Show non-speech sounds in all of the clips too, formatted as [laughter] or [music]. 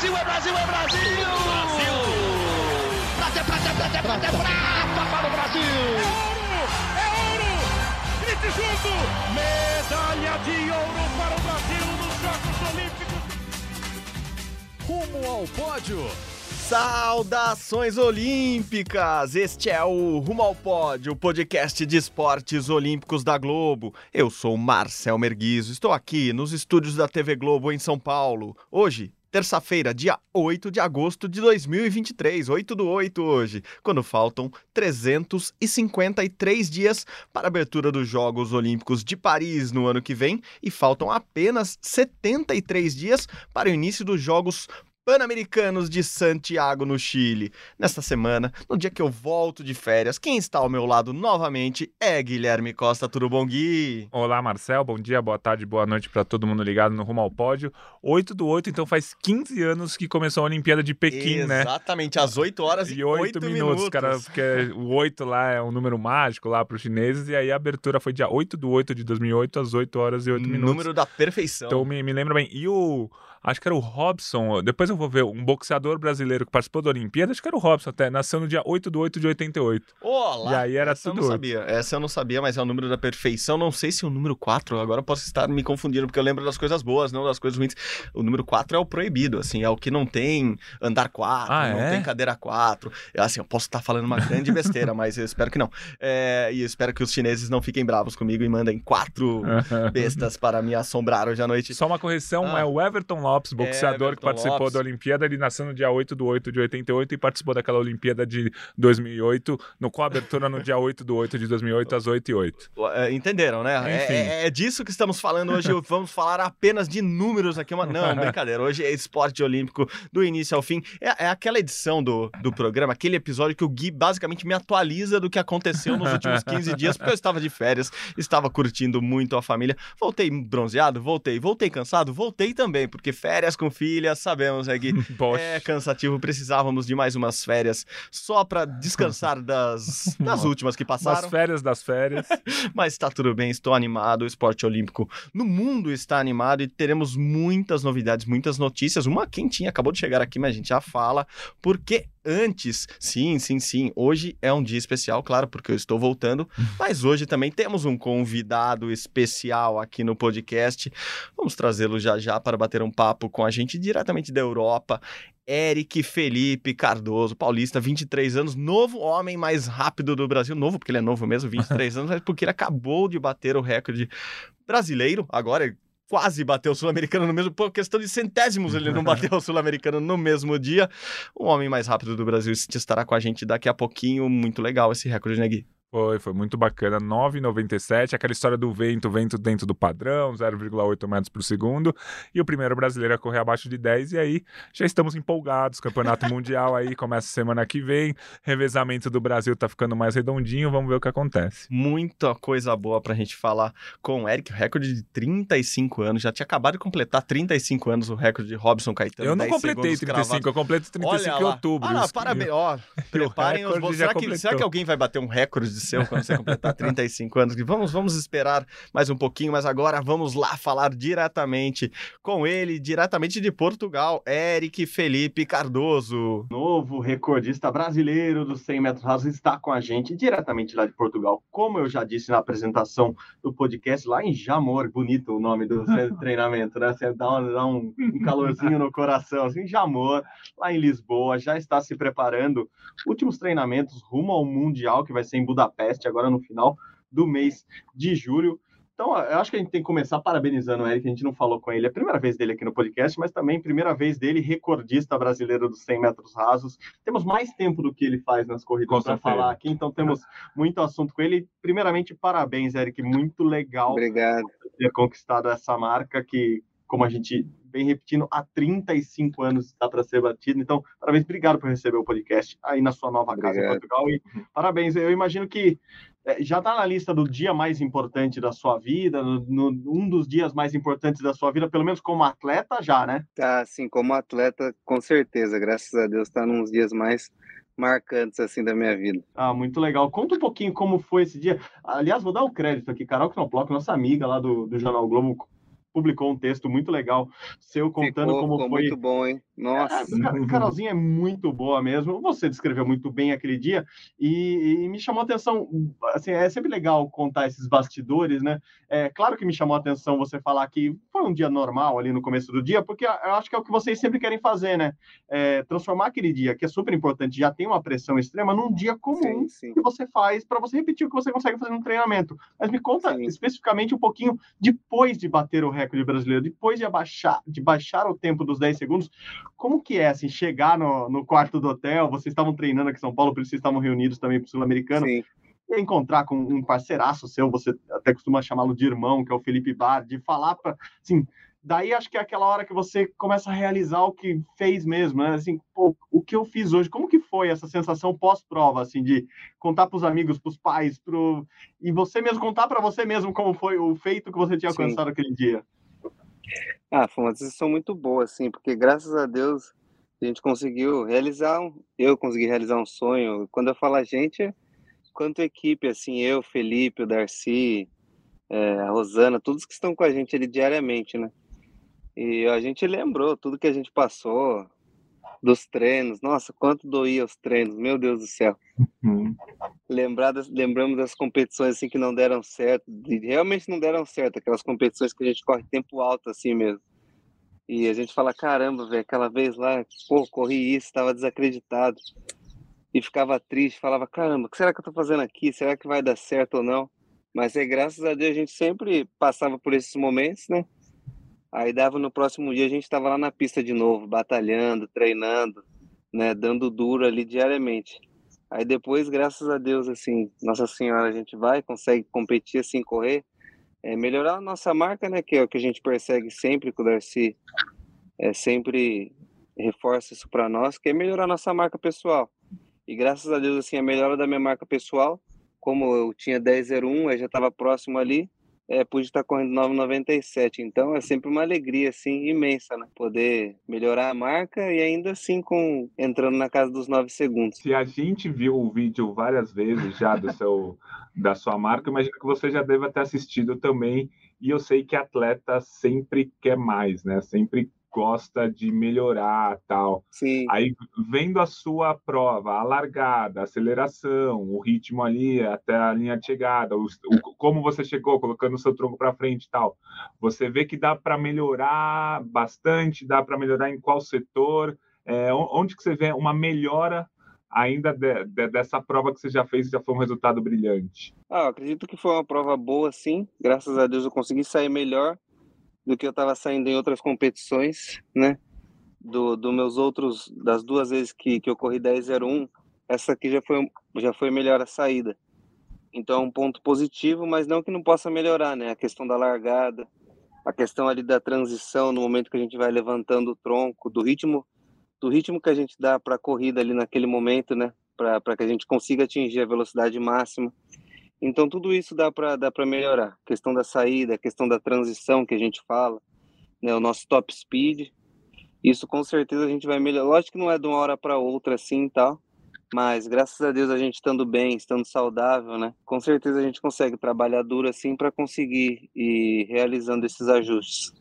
Brasil, é Brasil, é Brasil! Brasil! Prata, prata, prata, prata, prata para o Brasil! É ouro! É ouro! Grite junto! Medalha de ouro para o Brasil nos Jogos Olímpicos! Rumo ao pódio! Saudações olímpicas! Este é o Rumo ao Pódio, o podcast de esportes olímpicos da Globo. Eu sou Marcel Merguizo, estou aqui nos estúdios da TV Globo em São Paulo. Hoje, terça-feira, dia 8 de agosto de 2023, 8 do 8 hoje, quando faltam 353 dias para a abertura dos Jogos Olímpicos de Paris no ano que vem e faltam apenas 73 dias para o início dos Jogos Pan-Americanos de Santiago, no Chile. Nesta semana, no dia que eu volto de férias, quem está ao meu lado novamente é Guilherme Costa. Tudo bom, Gui? Olá, Marcel. Bom dia, boa tarde, boa noite para todo mundo ligado no Rumo ao Pódio. 8 do 8, então faz 15 anos que começou a Olimpíada de Pequim, Exatamente, né? Exatamente, às 8 horas e 8, 8 minutos, minutos. cara, porque o 8 lá é um número mágico lá para os chineses, e aí a abertura foi dia 8 do 8 de 2008, às 8 horas e 8 minutos. Número da perfeição. Então me, me lembra bem. E o acho que era o Robson, depois eu vou ver, um boxeador brasileiro que participou da Olimpíada, acho que era o Robson até, nasceu no dia 8 de 8 de 88. Olá! E aí era essa tudo. Eu não sabia. Essa eu não sabia, mas é o número da perfeição. Não sei se é o número 4, agora eu posso estar me confundindo, porque eu lembro das coisas boas, não das coisas ruins. O número 4 é o proibido, assim, é o que não tem andar 4, ah, não é? tem cadeira 4. Assim, eu posso estar falando uma grande besteira, mas eu espero que não. É, e eu espero que os chineses não fiquem bravos comigo e mandem quatro [laughs] bestas para me assombrar hoje à noite. Só uma correção, ah. é o Everton Lopes, boxeador que participou Lopes. da Olimpíada, ele nasceu no dia 8 do 8 de 88 e participou daquela Olimpíada de 2008, no a abertura no dia 8 do 8 de 2008 às 8 e 8. Entenderam, né? Enfim. É, é, disso que estamos falando hoje. Vamos falar apenas de números aqui. Uma... Não, [laughs] brincadeira. Hoje é esporte olímpico do início ao fim. É, é aquela edição do, do programa, aquele episódio que o Gui basicamente me atualiza do que aconteceu nos últimos 15 dias, porque eu estava de férias, estava curtindo muito a família. Voltei bronzeado, voltei. Voltei cansado, voltei também, porque férias com filha, sabemos, é Gui. [laughs] É cansativo, precisávamos de mais umas férias só para descansar [laughs] das, das últimas que passaram. Das férias das férias. [laughs] Mas está tudo bem, estou animado. O esporte olímpico no mundo está animado e teremos muitas novidades, muitas notícias. Uma quentinha acabou de chegar aqui, mas a gente já fala, porque antes, sim, sim, sim, hoje é um dia especial, claro, porque eu estou voltando, mas hoje também temos um convidado especial aqui no podcast. Vamos trazê-lo já já para bater um papo com a gente diretamente da Europa. Eric Felipe Cardoso, paulista, 23 anos, novo homem mais rápido do Brasil. Novo, porque ele é novo mesmo, 23 anos, mas porque ele acabou de bater o recorde brasileiro. Agora, quase bateu o sul-americano no mesmo, por questão de centésimos ele não [laughs] bateu o sul-americano no mesmo dia. O homem mais rápido do Brasil estará com a gente daqui a pouquinho. Muito legal esse recorde, né, Gui? Foi, foi muito bacana. 9,97, aquela história do vento, vento dentro do padrão, 0,8 metros por segundo. E o primeiro brasileiro a correr abaixo de 10. E aí já estamos empolgados. Campeonato Mundial aí começa semana que vem. Revezamento do Brasil tá ficando mais redondinho. Vamos ver o que acontece. Muita coisa boa pra gente falar com o Eric. Recorde de 35 anos. Já tinha acabado de completar 35 anos o recorde de Robson Caetano. Eu não completei 35, cravados. eu completo 35 Olha em outubro. Ah, não, parabéns. Ó, [laughs] preparem os. Será, que, será que alguém vai bater um recorde de seu quando você completar 35 anos. Vamos, vamos esperar mais um pouquinho, mas agora vamos lá falar diretamente com ele, diretamente de Portugal, Eric Felipe Cardoso. Novo recordista brasileiro dos 100 metros rasos está com a gente diretamente lá de Portugal. Como eu já disse na apresentação do podcast, lá em Jamor, bonito o nome do [laughs] treinamento, né? Você dá, um, dá um, um calorzinho no coração, assim, Jamor, lá em Lisboa, já está se preparando. Últimos treinamentos rumo ao Mundial, que vai ser em Budapeste, agora no final do mês de julho. Então, eu acho que a gente tem que começar parabenizando o Eric, a gente não falou com ele, é a primeira vez dele aqui no podcast, mas também primeira vez dele recordista brasileiro dos 100 metros rasos. Temos mais tempo do que ele faz nas corridas para falar aqui, então temos muito assunto com ele. Primeiramente, parabéns, Eric, muito legal Obrigado. ter conquistado essa marca que, como a gente vem repetindo há 35 anos está para ser batido. Então, parabéns, obrigado por receber o podcast aí na sua nova casa Obrigado. em Portugal. E parabéns, eu imagino que é, já está na lista do dia mais importante da sua vida, no, no, um dos dias mais importantes da sua vida, pelo menos como atleta já, né? Tá, assim, como atleta, com certeza, graças a Deus, está nos dias mais marcantes assim da minha vida. Ah, muito legal. Conta um pouquinho como foi esse dia. Aliás, vou dar o crédito aqui, Carol Knoplock, nossa amiga lá do, do Jornal Globo, publicou um texto muito legal seu contando ficou, como ficou foi. Muito bom, hein? Nossa. É, Carolzinha é muito boa mesmo. Você descreveu muito bem aquele dia e, e, me chamou a atenção. Assim, é sempre legal contar esses bastidores, né? É claro que me chamou a atenção você falar que foi um dia normal ali no começo do dia, porque eu acho que é o que vocês sempre querem fazer, né? É, transformar aquele dia, que é super importante, já tem uma pressão extrema, num dia comum sim, sim. que você faz para você repetir o que você consegue fazer no treinamento. Mas me conta sim. especificamente um pouquinho depois de bater o recorde brasileiro, depois de abaixar, de baixar o tempo dos 10 segundos, como que é, assim, chegar no, no quarto do hotel, vocês estavam treinando aqui em São Paulo, por isso vocês estavam reunidos também para o Sul-Americano, encontrar com um parceiraço seu, você até costuma chamá-lo de irmão, que é o Felipe Bar, de falar para, assim, daí acho que é aquela hora que você começa a realizar o que fez mesmo, né? Assim, pô, o que eu fiz hoje, como que foi essa sensação pós-prova, assim, de contar para os amigos, para os pais, pro... e você mesmo contar para você mesmo como foi o feito que você tinha alcançado Sim. aquele dia? Ah, foi uma decisão muito boa, assim, porque graças a Deus a gente conseguiu realizar, um, eu consegui realizar um sonho. Quando eu falo a gente, quanto equipe, assim, eu, Felipe, o Darcy, é, a Rosana, todos que estão com a gente ali diariamente, né? E a gente lembrou tudo que a gente passou, dos treinos. Nossa, quanto doía os treinos, meu Deus do céu. Uhum. Lembrar das, lembramos das competições assim que não deram certo, realmente não deram certo, aquelas competições que a gente corre tempo alto assim mesmo. E a gente fala, caramba, velho, aquela vez lá, pô, corri isso, estava desacreditado. E ficava triste, falava, caramba, o que será que eu tô fazendo aqui? Será que vai dar certo ou não? Mas é graças a Deus a gente sempre passava por esses momentos, né? Aí dava no próximo dia, a gente estava lá na pista de novo, batalhando, treinando, né, dando duro ali diariamente. Aí depois, graças a Deus, assim, Nossa Senhora, a gente vai, consegue competir assim, correr, é, melhorar a nossa marca, né, que é o que a gente persegue sempre com o Darcy, é, sempre reforça isso para nós, que é melhorar a nossa marca pessoal. E graças a Deus, assim, a melhora da minha marca pessoal, como eu tinha 10,01, eu já estava próximo ali, é, pude estar correndo 9,97. Então é sempre uma alegria assim imensa, né? Poder melhorar a marca e ainda assim com entrando na casa dos 9 segundos. Se a gente viu o vídeo várias vezes já do seu [laughs] da sua marca, imagino que você já deva ter assistido também. E eu sei que atleta sempre quer mais, né? Sempre gosta de melhorar tal. Sim. Aí vendo a sua prova, a largada, a aceleração, o ritmo ali até a linha de chegada, o, o como você chegou, colocando o seu tronco para frente e tal, você vê que dá para melhorar bastante, dá para melhorar em qual setor, é, onde que você vê uma melhora ainda de, de, dessa prova que você já fez, já foi um resultado brilhante? Ah, acredito que foi uma prova boa, sim. Graças a Deus eu consegui sair melhor do que eu estava saindo em outras competições, né? Do, do meus outros, das duas vezes que, que eu corri 10.01, essa aqui já foi, já foi melhor a saída. Então é um ponto positivo, mas não que não possa melhorar, né? A questão da largada, a questão ali da transição no momento que a gente vai levantando o tronco, do ritmo, do ritmo que a gente dá para a corrida ali naquele momento, né? Para que a gente consiga atingir a velocidade máxima. Então tudo isso dá para dá melhorar. A questão da saída, a questão da transição que a gente fala, né, o nosso top speed. Isso com certeza a gente vai melhorar. Lógico que não é de uma hora para outra assim, tal, mas graças a Deus a gente estando bem, estando saudável, né? Com certeza a gente consegue trabalhar duro assim para conseguir ir realizando esses ajustes.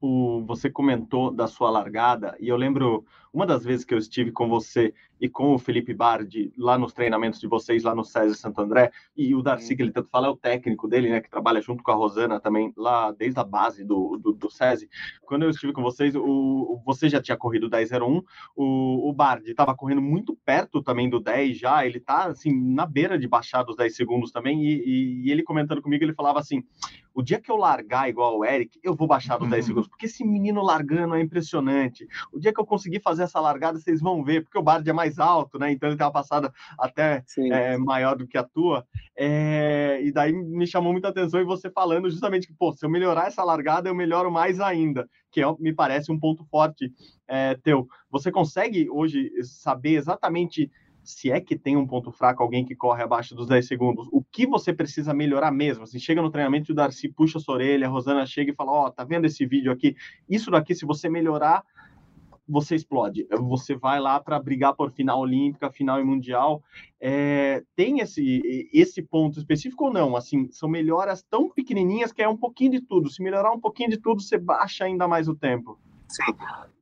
O, você comentou da sua largada e eu lembro uma das vezes que eu estive com você e com o Felipe Bardi lá nos treinamentos de vocês, lá no César Santo André, e o Darcy, que ele tanto fala, é o técnico dele, né, que trabalha junto com a Rosana também, lá desde a base do, do, do SESI. Quando eu estive com vocês, o, você já tinha corrido o 10.01, o, o Bardi estava correndo muito perto também do 10 já, ele tá, assim, na beira de baixar dos 10 segundos também, e, e, e ele comentando comigo, ele falava assim, o dia que eu largar igual o Eric, eu vou baixar dos 10 segundos, porque esse menino largando é impressionante. O dia que eu conseguir fazer essa largada, vocês vão ver, porque o Bard é mais alto, né? Então ele tem uma passada até é, maior do que a tua. É, e daí me chamou muita atenção e você falando justamente que, pô, se eu melhorar essa largada, eu melhoro mais ainda, que é, me parece um ponto forte é, teu. Você consegue hoje saber exatamente se é que tem um ponto fraco, alguém que corre abaixo dos 10 segundos, o que você precisa melhorar mesmo? Assim, chega no treinamento e o Darcy puxa a sua orelha, a Rosana chega e fala: Ó, oh, tá vendo esse vídeo aqui? Isso daqui, se você melhorar, você explode. Você vai lá para brigar por final olímpica, final e mundial. É, tem esse, esse ponto específico ou não? Assim, são melhoras tão pequenininhas que é um pouquinho de tudo. Se melhorar um pouquinho de tudo, você baixa ainda mais o tempo. Sim.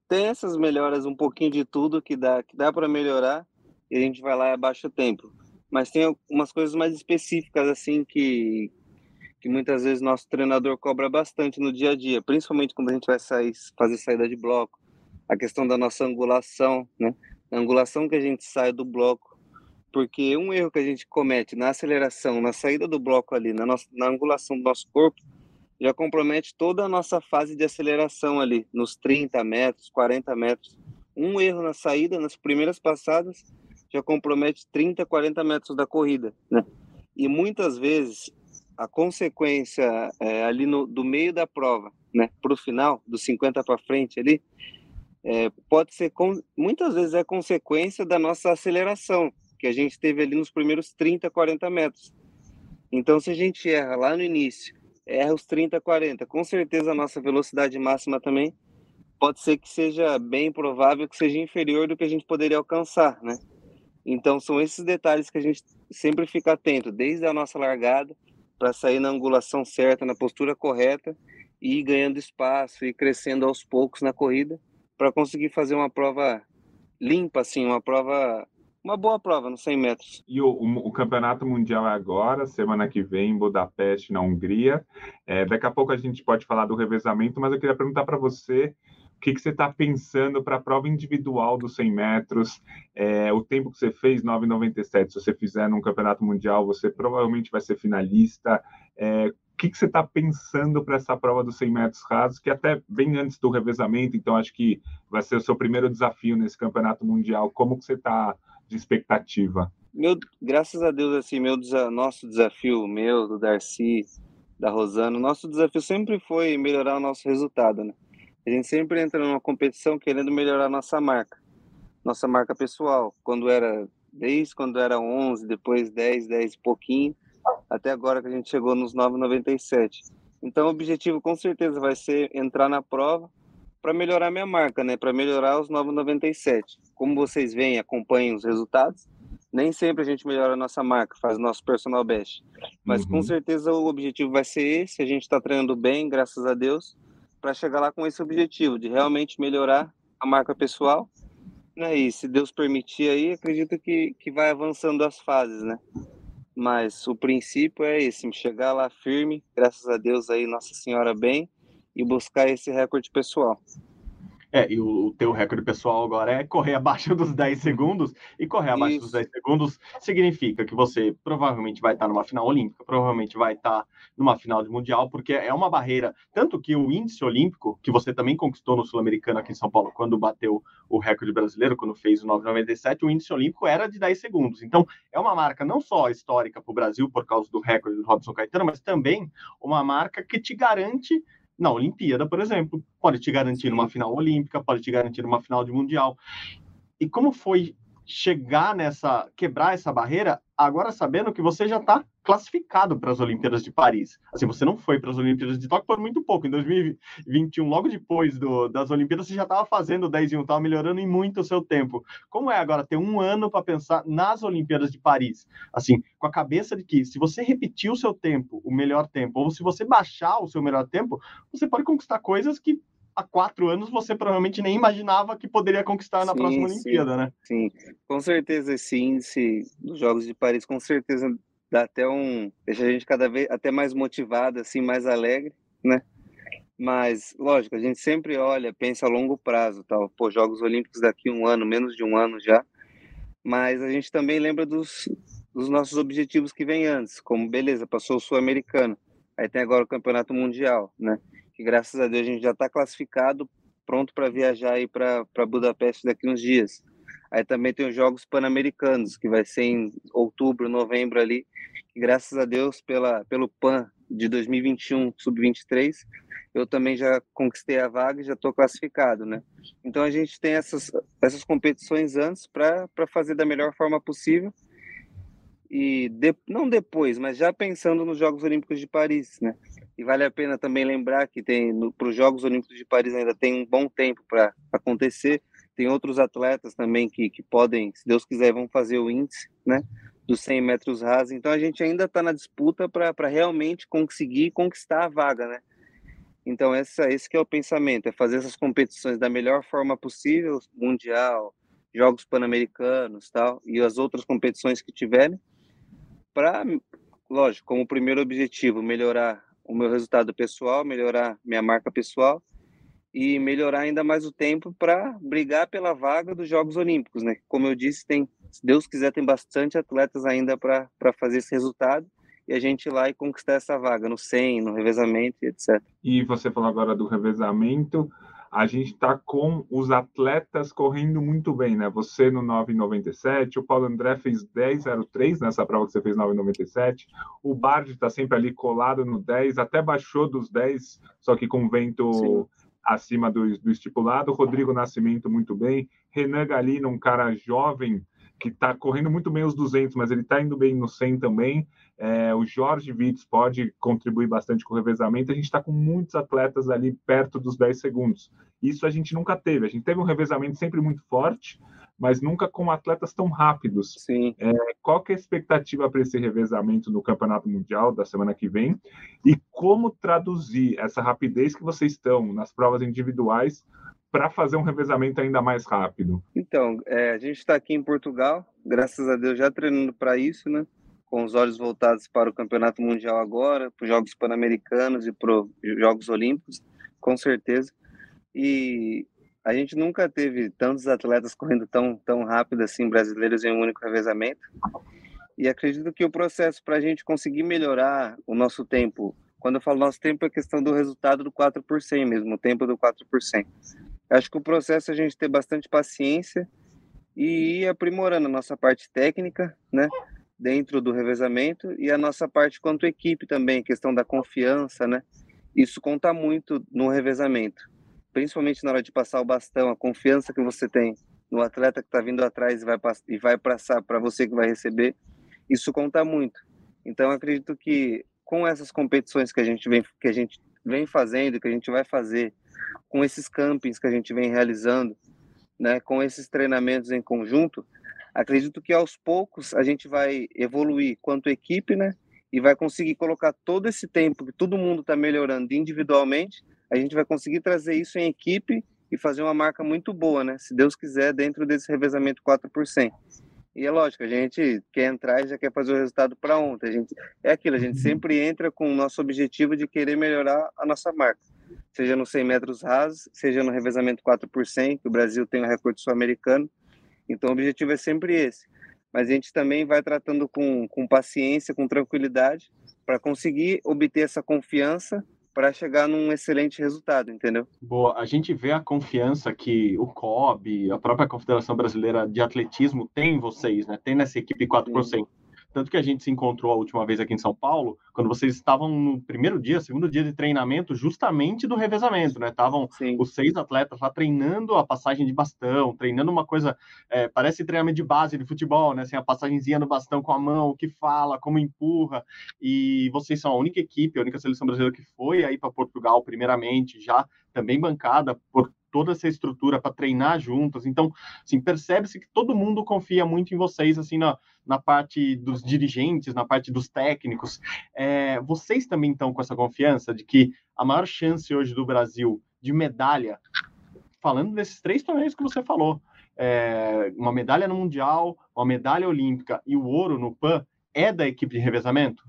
Tem essas melhoras, um pouquinho de tudo que dá, que dá para melhorar e a gente vai lá e abaixa o tempo. Mas tem algumas coisas mais específicas, assim, que, que muitas vezes nosso treinador cobra bastante no dia a dia, principalmente quando a gente vai sair, fazer saída de bloco. A questão da nossa angulação, né? A angulação que a gente sai do bloco. Porque um erro que a gente comete na aceleração, na saída do bloco ali, na, nossa, na angulação do nosso corpo, já compromete toda a nossa fase de aceleração ali, nos 30 metros, 40 metros. Um erro na saída, nas primeiras passadas, já compromete 30, 40 metros da corrida, né? E muitas vezes a consequência é, ali no, do meio da prova, né, para o final, dos 50 para frente ali, é, pode ser, muitas vezes é consequência da nossa aceleração, que a gente teve ali nos primeiros 30, 40 metros. Então, se a gente erra lá no início erra os 30, 40. Com certeza a nossa velocidade máxima também pode ser que seja bem provável que seja inferior do que a gente poderia alcançar, né? Então são esses detalhes que a gente sempre fica atento, desde a nossa largada, para sair na angulação certa, na postura correta e ir ganhando espaço e crescendo aos poucos na corrida para conseguir fazer uma prova limpa, assim, uma prova uma boa prova nos 100 metros. E o, o, o, Campeonato Mundial é agora, semana que vem, em Budapeste, na Hungria. É, daqui a pouco a gente pode falar do revezamento, mas eu queria perguntar para você o que, que você está pensando para a prova individual dos 100 metros? É, o tempo que você fez, 9,97. Se você fizer num campeonato mundial, você provavelmente vai ser finalista. É, que, que você está pensando para essa prova dos 100 metros rasos, que até vem antes do revezamento, então acho que vai ser o seu primeiro desafio nesse campeonato mundial. Como que você está de expectativa? Meu, graças a Deus, assim, meu nosso desafio, meu, do Darcy, da Rosana, nosso desafio sempre foi melhorar o nosso resultado, né? A gente sempre entra numa competição querendo melhorar a nossa marca, nossa marca pessoal. Quando era, desde quando era 11, depois 10, 10 e pouquinho, até agora que a gente chegou nos 9,97. Então, o objetivo com certeza vai ser entrar na prova para melhorar minha marca, né? Para melhorar os 9,97. Como vocês veem, acompanhem os resultados. Nem sempre a gente melhora a nossa marca, faz nosso personal best. Mas uhum. com certeza o objetivo vai ser esse. A gente está treinando bem, graças a Deus, para chegar lá com esse objetivo de realmente melhorar a marca pessoal. Né? E se Deus permitir aí, acredito que, que vai avançando as fases, né? Mas o princípio é esse, chegar lá firme, graças a Deus aí, Nossa Senhora bem, e buscar esse recorde pessoal. É, e o, o teu recorde pessoal agora é correr abaixo [laughs] dos 10 segundos, e correr abaixo Isso. dos 10 segundos significa que você provavelmente vai estar numa final olímpica, provavelmente vai estar numa final de mundial, porque é uma barreira, tanto que o índice olímpico, que você também conquistou no Sul-Americano aqui em São Paulo, quando bateu o recorde brasileiro, quando fez o 9,97, o índice olímpico era de 10 segundos. Então, é uma marca não só histórica para o Brasil, por causa do recorde do Robson Caetano, mas também uma marca que te garante na Olimpíada, por exemplo. Pode te garantir uma final olímpica, pode te garantir uma final de mundial. E como foi chegar nessa, quebrar essa barreira, agora sabendo que você já está classificado para as Olimpíadas de Paris. Assim, você não foi para as Olimpíadas de Tóquio por muito pouco. Em 2021, logo depois do, das Olimpíadas, você já estava fazendo 10 e 1, estava melhorando em muito o seu tempo. Como é agora ter um ano para pensar nas Olimpíadas de Paris? Assim, com a cabeça de que se você repetir o seu tempo, o melhor tempo, ou se você baixar o seu melhor tempo, você pode conquistar coisas que há quatro anos você provavelmente nem imaginava que poderia conquistar na sim, próxima Olimpíada, né? Sim, com certeza esse índice dos Jogos de Paris, com certeza dá até um, deixa a gente cada vez até mais motivado, assim, mais alegre, né? Mas, lógico, a gente sempre olha, pensa a longo prazo, tal. Pô, Jogos Olímpicos daqui um ano, menos de um ano já. Mas a gente também lembra dos, dos nossos objetivos que vem antes, como, beleza, passou o Sul-Americano, aí tem agora o Campeonato Mundial, né? que graças a Deus a gente já está classificado, pronto para viajar aí para Budapeste daqui uns dias. Aí também tem os Jogos Pan-Americanos, que vai ser em outubro, novembro ali, que graças a Deus pela, pelo PAN de 2021, sub-23, eu também já conquistei a vaga e já estou classificado, né? Então a gente tem essas, essas competições antes para fazer da melhor forma possível e de, não depois, mas já pensando nos Jogos Olímpicos de Paris, né? E vale a pena também lembrar que tem para os Jogos Olímpicos de Paris ainda tem um bom tempo para acontecer. Tem outros atletas também que, que podem, se Deus quiser, vão fazer o índice, né? Dos 100 metros rasos. Então a gente ainda está na disputa para realmente conseguir conquistar a vaga, né? Então essa, esse é o pensamento, é fazer essas competições da melhor forma possível, mundial, Jogos Pan-Americanos, tal, e as outras competições que tiverem, para, lógico, como primeiro objetivo, melhorar o meu resultado pessoal, melhorar minha marca pessoal e melhorar ainda mais o tempo para brigar pela vaga dos Jogos Olímpicos, né? Como eu disse, tem, se Deus quiser, tem bastante atletas ainda para fazer esse resultado e a gente ir lá e conquistar essa vaga no 100, no revezamento, etc. E você falou agora do revezamento, a gente está com os atletas correndo muito bem, né? Você no 9,97, o Paulo André fez 10,03 nessa prova que você fez 9,97, o Bard está sempre ali colado no 10, até baixou dos 10, só que com vento Sim acima do, do estipulado. Rodrigo Nascimento muito bem. Renan Galino, um cara jovem que está correndo muito bem os 200, mas ele está indo bem no 100 também. É, o Jorge Vitz pode contribuir bastante com o revezamento. A gente está com muitos atletas ali perto dos 10 segundos. Isso a gente nunca teve. A gente teve um revezamento sempre muito forte, mas nunca com atletas tão rápidos. Sim. É, qual que é a expectativa para esse revezamento no Campeonato Mundial da semana que vem? E como traduzir essa rapidez que vocês estão nas provas individuais para fazer um revezamento ainda mais rápido? Então, é, a gente está aqui em Portugal, graças a Deus já treinando para isso, né? Com os olhos voltados para o Campeonato Mundial agora, para os Jogos Pan-Americanos e para os Jogos Olímpicos, com certeza. E a gente nunca teve tantos atletas correndo tão, tão rápido assim, brasileiros em um único revezamento. E acredito que o processo para a gente conseguir melhorar o nosso tempo, quando eu falo nosso tempo, é questão do resultado do 4 por 100 mesmo, o tempo do 4 por 100. Acho que o processo é a gente ter bastante paciência e ir aprimorando a nossa parte técnica, né? Dentro do revezamento e a nossa parte quanto equipe também, questão da confiança, né? Isso conta muito no revezamento principalmente na hora de passar o bastão, a confiança que você tem no atleta que está vindo atrás e vai, e vai passar para você que vai receber, isso conta muito. Então, acredito que com essas competições que a gente vem, que a gente vem fazendo, que a gente vai fazer, com esses campings que a gente vem realizando, né, com esses treinamentos em conjunto, acredito que aos poucos a gente vai evoluir quanto equipe, né, e vai conseguir colocar todo esse tempo que todo mundo está melhorando individualmente a gente vai conseguir trazer isso em equipe e fazer uma marca muito boa, né? Se Deus quiser, dentro desse revezamento 4%. E é lógico, a gente quer entrar e já quer fazer o resultado para ontem. A gente, é aquilo, a gente uhum. sempre entra com o nosso objetivo de querer melhorar a nossa marca. Seja no 100 metros rasos, seja no revezamento 4%, que o Brasil tem o recorde sul-americano. Então o objetivo é sempre esse. Mas a gente também vai tratando com, com paciência, com tranquilidade, para conseguir obter essa confiança para chegar num excelente resultado, entendeu? Boa, a gente vê a confiança que o COB, a própria Confederação Brasileira de Atletismo tem em vocês, né? Tem nessa equipe 4%. Sim. Tanto que a gente se encontrou a última vez aqui em São Paulo, quando vocês estavam no primeiro dia, segundo dia de treinamento, justamente do revezamento, né? Estavam os seis atletas lá treinando a passagem de bastão, treinando uma coisa, é, parece treinamento de base de futebol, né? Assim, a passagemzinha no bastão com a mão, o que fala, como empurra. E vocês são a única equipe, a única seleção brasileira que foi aí para Portugal, primeiramente, já também bancada por toda essa estrutura para treinar juntas. Então, assim, percebe-se que todo mundo confia muito em vocês, assim, na, na parte dos dirigentes, na parte dos técnicos. É, vocês também estão com essa confiança de que a maior chance hoje do Brasil de medalha, falando desses três torneios que você falou, é, uma medalha no Mundial, uma medalha olímpica e o ouro no PAN, é da equipe de revezamento?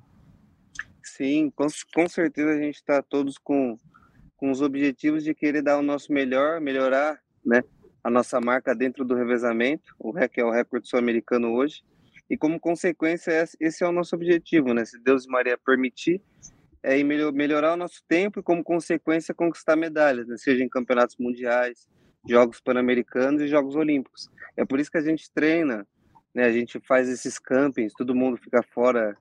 Sim, com, com certeza a gente está todos com com os objetivos de querer dar o nosso melhor, melhorar, né, a nossa marca dentro do revezamento, o REC é o recorde sul-americano hoje, e como consequência esse é o nosso objetivo, né, se Deus e Maria permitir, é melhorar o nosso tempo e como consequência conquistar medalhas, né, seja em campeonatos mundiais, Jogos Pan-Americanos e Jogos Olímpicos. É por isso que a gente treina, né, a gente faz esses campings, todo mundo fica fora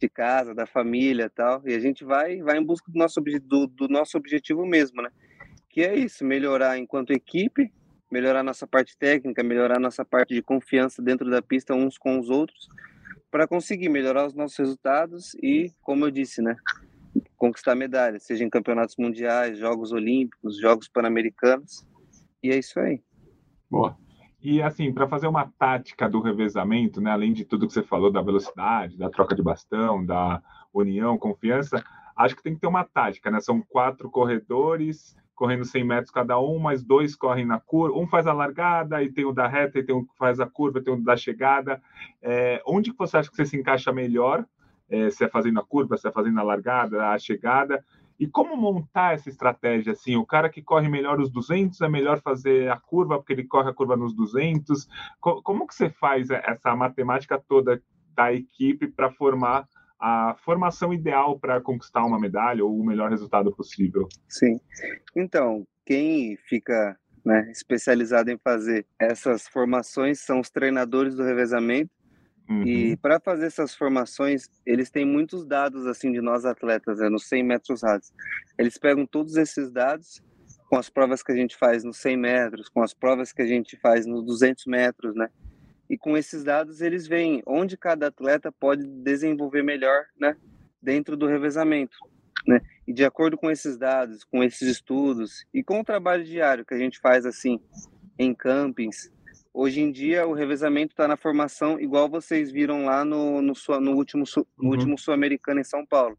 de casa, da família tal, e a gente vai vai em busca do nosso, do, do nosso objetivo mesmo, né? Que é isso, melhorar enquanto equipe, melhorar nossa parte técnica, melhorar nossa parte de confiança dentro da pista uns com os outros, para conseguir melhorar os nossos resultados e, como eu disse, né, conquistar medalhas, seja em campeonatos mundiais, Jogos Olímpicos, Jogos Pan-Americanos, e é isso aí. Boa. E assim, para fazer uma tática do revezamento, né, além de tudo que você falou da velocidade, da troca de bastão, da união, confiança, acho que tem que ter uma tática, né? São quatro corredores correndo 100 metros cada um, mas dois correm na curva. Um faz a largada, e tem o da reta, e tem um que faz a curva, tem o da chegada. É, onde que você acha que você se encaixa melhor? É, se é fazendo a curva, se é fazendo a largada, a chegada? E como montar essa estratégia? Assim, o cara que corre melhor os 200 é melhor fazer a curva porque ele corre a curva nos 200. Como que você faz essa matemática toda da equipe para formar a formação ideal para conquistar uma medalha ou o melhor resultado possível? Sim. Então, quem fica né, especializado em fazer essas formações são os treinadores do revezamento Uhum. E para fazer essas formações, eles têm muitos dados assim de nós atletas, né, nos 100 metros rasos. Eles pegam todos esses dados com as provas que a gente faz nos 100 metros, com as provas que a gente faz nos 200 metros, né? E com esses dados eles veem onde cada atleta pode desenvolver melhor, né? Dentro do revezamento, né? E de acordo com esses dados, com esses estudos e com o trabalho diário que a gente faz assim em campings, Hoje em dia, o revezamento está na formação, igual vocês viram lá no, no, no último, no uhum. último Sul-Americano em São Paulo.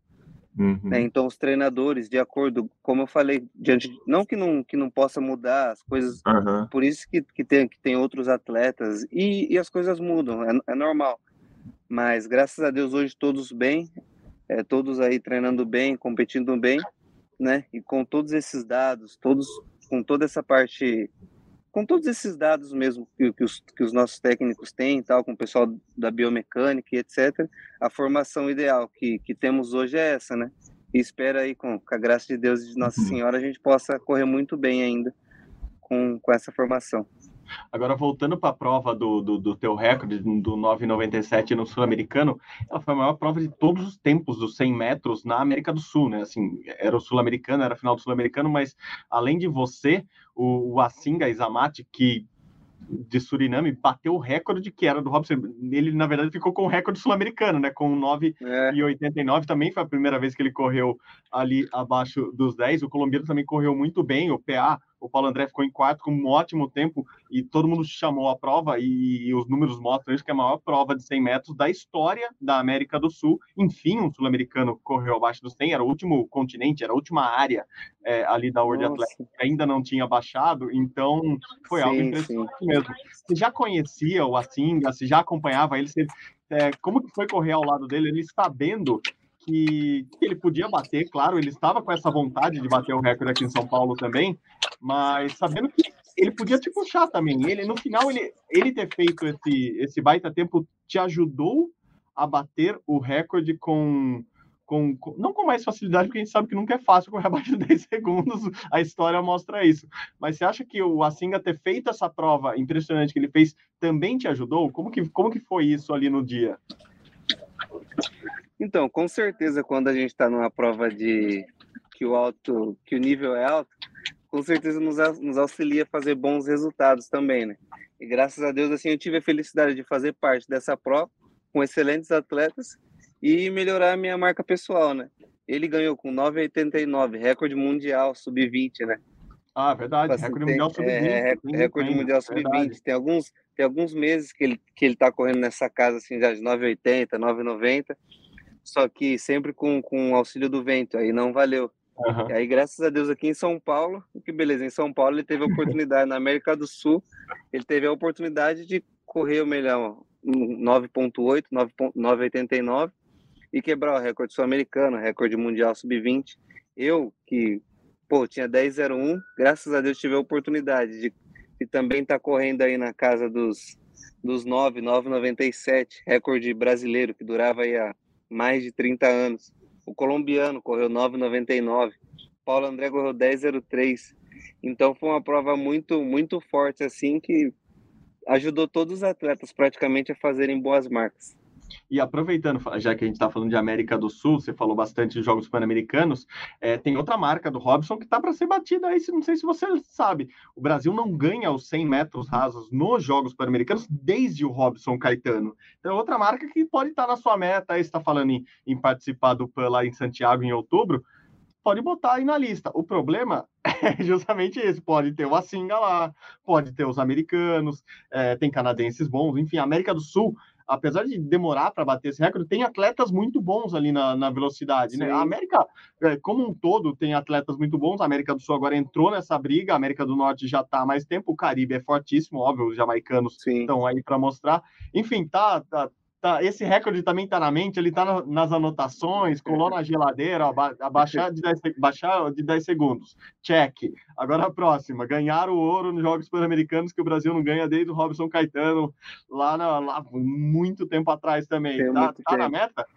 Uhum. Né? Então, os treinadores, de acordo, como eu falei, diante, não que não, que não possa mudar as coisas, uhum. por isso que, que, tem, que tem outros atletas, e, e as coisas mudam, é, é normal. Mas, graças a Deus, hoje todos bem, é, todos aí treinando bem, competindo bem, né? E com todos esses dados, todos com toda essa parte com todos esses dados mesmo que, que, os, que os nossos técnicos têm, tal, com o pessoal da biomecânica e etc., a formação ideal que, que temos hoje é essa, né? E espero aí, com, com a graça de Deus e de Nossa uhum. Senhora, a gente possa correr muito bem ainda com, com essa formação. Agora, voltando para a prova do, do, do, teu recorde, do 9,97 no Sul-Americano, ela foi a maior prova de todos os tempos dos 100 metros na América do Sul, né? Assim, era o Sul-Americano, era a final do Sul-Americano, mas além de você, o, o Asinga Isamati, que de Suriname bateu o recorde que era do Robson. Ele, na verdade, ficou com o recorde sul-americano, né? Com 9,89 é. também foi a primeira vez que ele correu ali abaixo dos 10. O colombiano também correu muito bem. O PA o Paulo André ficou em quarto com um ótimo tempo e todo mundo chamou a prova e, os números mostram isso que é a maior prova de 100 metros da história da América do Sul. Enfim, um sul-americano correu abaixo dos 100, era o último continente, era a última área é, ali da World Athletics que ainda não tinha baixado, então foi sim, algo impressionante sim. mesmo. Você já conhecia o Assinga, você já acompanhava ele, você, é, como que foi correr ao lado dele, ele sabendo que, que, ele podia bater, claro, ele estava com essa vontade de bater o recorde aqui em São Paulo também, mas sabendo que ele podia te puxar também. Ele, no final, ele, ele ter feito esse, esse baita tempo te ajudou a bater o recorde com, com, com, não com mais facilidade, porque a gente sabe que nunca é fácil correr abaixo de [laughs] 10 segundos, a história mostra isso. Mas você acha que o Assinga ter feito essa prova impressionante que ele fez também te ajudou? Como que, como que foi isso ali no dia? Então, com certeza, quando a gente está numa prova de que o alto, que o nível é alto, com certeza nos, nos auxilia a fazer bons resultados também, né? E graças a Deus, assim, eu tive a felicidade de fazer parte dessa prova com excelentes atletas e melhorar a minha marca pessoal, né? Ele ganhou com 9,89, recorde mundial sub-20, né? Ah, verdade, assim, recorde tem, mundial sub-20. É, recorde mundial sub-20. Tem alguns, tem alguns meses que ele, que ele tá correndo nessa casa, assim, já de 9,80, 9,90 só que sempre com, com o auxílio do vento, aí não valeu. Uhum. E aí, graças a Deus, aqui em São Paulo, que beleza, em São Paulo ele teve a oportunidade, na América do Sul, ele teve a oportunidade de correr o melhor 9.8, 9.89 e quebrar o recorde sul-americano, recorde mundial sub-20. Eu, que, pô, tinha 10.01, graças a Deus tive a oportunidade de, de também estar tá correndo aí na casa dos, dos 9, 9.97, recorde brasileiro, que durava aí a mais de 30 anos. O colombiano correu 9,99. Paulo André correu 10,03. Então foi uma prova muito, muito forte assim que ajudou todos os atletas praticamente a fazerem boas marcas. E aproveitando, já que a gente está falando de América do Sul, você falou bastante de Jogos Pan-Americanos, é, tem outra marca do Robson que está para ser batida aí, não sei se você sabe. O Brasil não ganha os 100 metros rasos nos Jogos Pan-Americanos desde o Robson Caetano. Então, é outra marca que pode estar tá na sua meta, aí está falando em, em, participar do PAN lá em Santiago em outubro, pode botar aí na lista. O problema [laughs] é justamente esse: pode ter o Asinga lá, pode ter os americanos, é, tem canadenses bons, enfim, a América do Sul apesar de demorar para bater esse recorde, tem atletas muito bons ali na, na velocidade, né? A América, é, como um todo, tem atletas muito bons. A América do Sul agora entrou nessa briga, a América do Norte já está há mais tempo, o Caribe é fortíssimo, óbvio, os jamaicanos estão aí para mostrar. Enfim, tá, tá tá, esse recorde também está na mente, ele está na, nas anotações, colou na geladeira, abaixar de 10, baixar de 10 segundos. Check. Agora a próxima, ganhar o ouro nos Jogos Pan-Americanos que o Brasil não ganha desde o Robson Caetano, lá, na, lá muito tempo atrás também. Tem tá, tá na meta?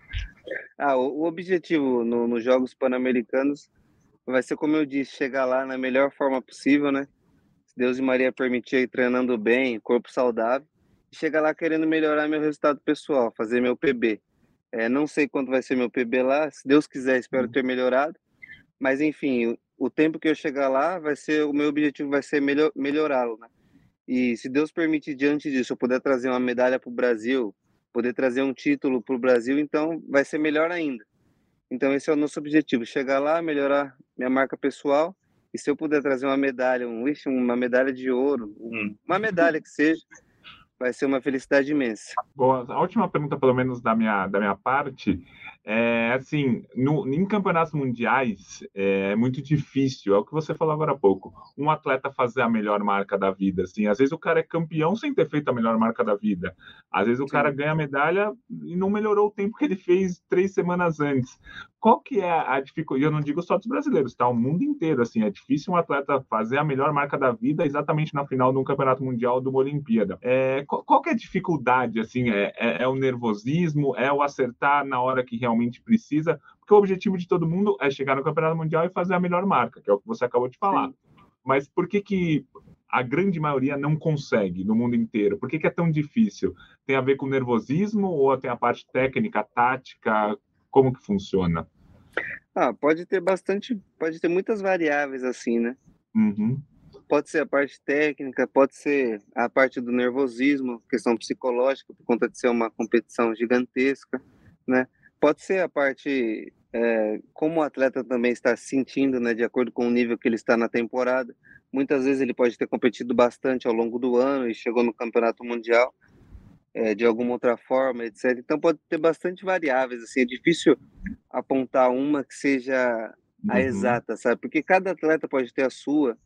Ah, o, o objetivo no, nos Jogos Pan-Americanos vai ser, como eu disse, chegar lá na melhor forma possível, né? Se Deus e Maria permitir, treinando bem, corpo saudável chegar lá querendo melhorar meu resultado pessoal, fazer meu PB. É, não sei quanto vai ser meu PB lá, se Deus quiser, espero uhum. ter melhorado. Mas enfim, o, o tempo que eu chegar lá, vai ser o meu objetivo vai ser melhor, melhorá-lo, né? E se Deus permitir diante disso, eu puder trazer uma medalha para o Brasil, poder trazer um título para o Brasil, então vai ser melhor ainda. Então esse é o nosso objetivo, chegar lá, melhorar minha marca pessoal e se eu puder trazer uma medalha, um, uma medalha de ouro, uma medalha que seja, vai ser uma felicidade imensa. Boa. A última pergunta, pelo menos da minha, da minha parte, é assim, no, em campeonatos mundiais é muito difícil, é o que você falou agora há pouco, um atleta fazer a melhor marca da vida, assim, às vezes o cara é campeão sem ter feito a melhor marca da vida, às vezes o Sim. cara ganha a medalha e não melhorou o tempo que ele fez três semanas antes. Qual que é a dificuldade? Eu não digo só dos brasileiros, tá? O mundo inteiro, assim, é difícil um atleta fazer a melhor marca da vida exatamente na final de um campeonato mundial ou de uma Olimpíada. É, qual, qual que é a dificuldade, assim, é, é, é o nervosismo, é o acertar na hora que realmente precisa? Porque o objetivo de todo mundo é chegar no campeonato mundial e fazer a melhor marca, que é o que você acabou de falar. Sim. Mas por que que a grande maioria não consegue no mundo inteiro? Por que, que, é tão difícil? Tem a ver com nervosismo ou tem a parte técnica, tática? Como que funciona? Ah, pode ter bastante, pode ter muitas variáveis assim, né? Uhum. Pode ser a parte técnica, pode ser a parte do nervosismo, questão psicológica, por conta de ser uma competição gigantesca, né? Pode ser a parte é, como o atleta também está se sentindo, né, de acordo com o nível que ele está na temporada. Muitas vezes ele pode ter competido bastante ao longo do ano e chegou no campeonato mundial é, de alguma outra forma, etc. Então pode ter bastante variáveis, assim, é difícil apontar uma que seja a uhum. exata, sabe? Porque cada atleta pode ter a sua.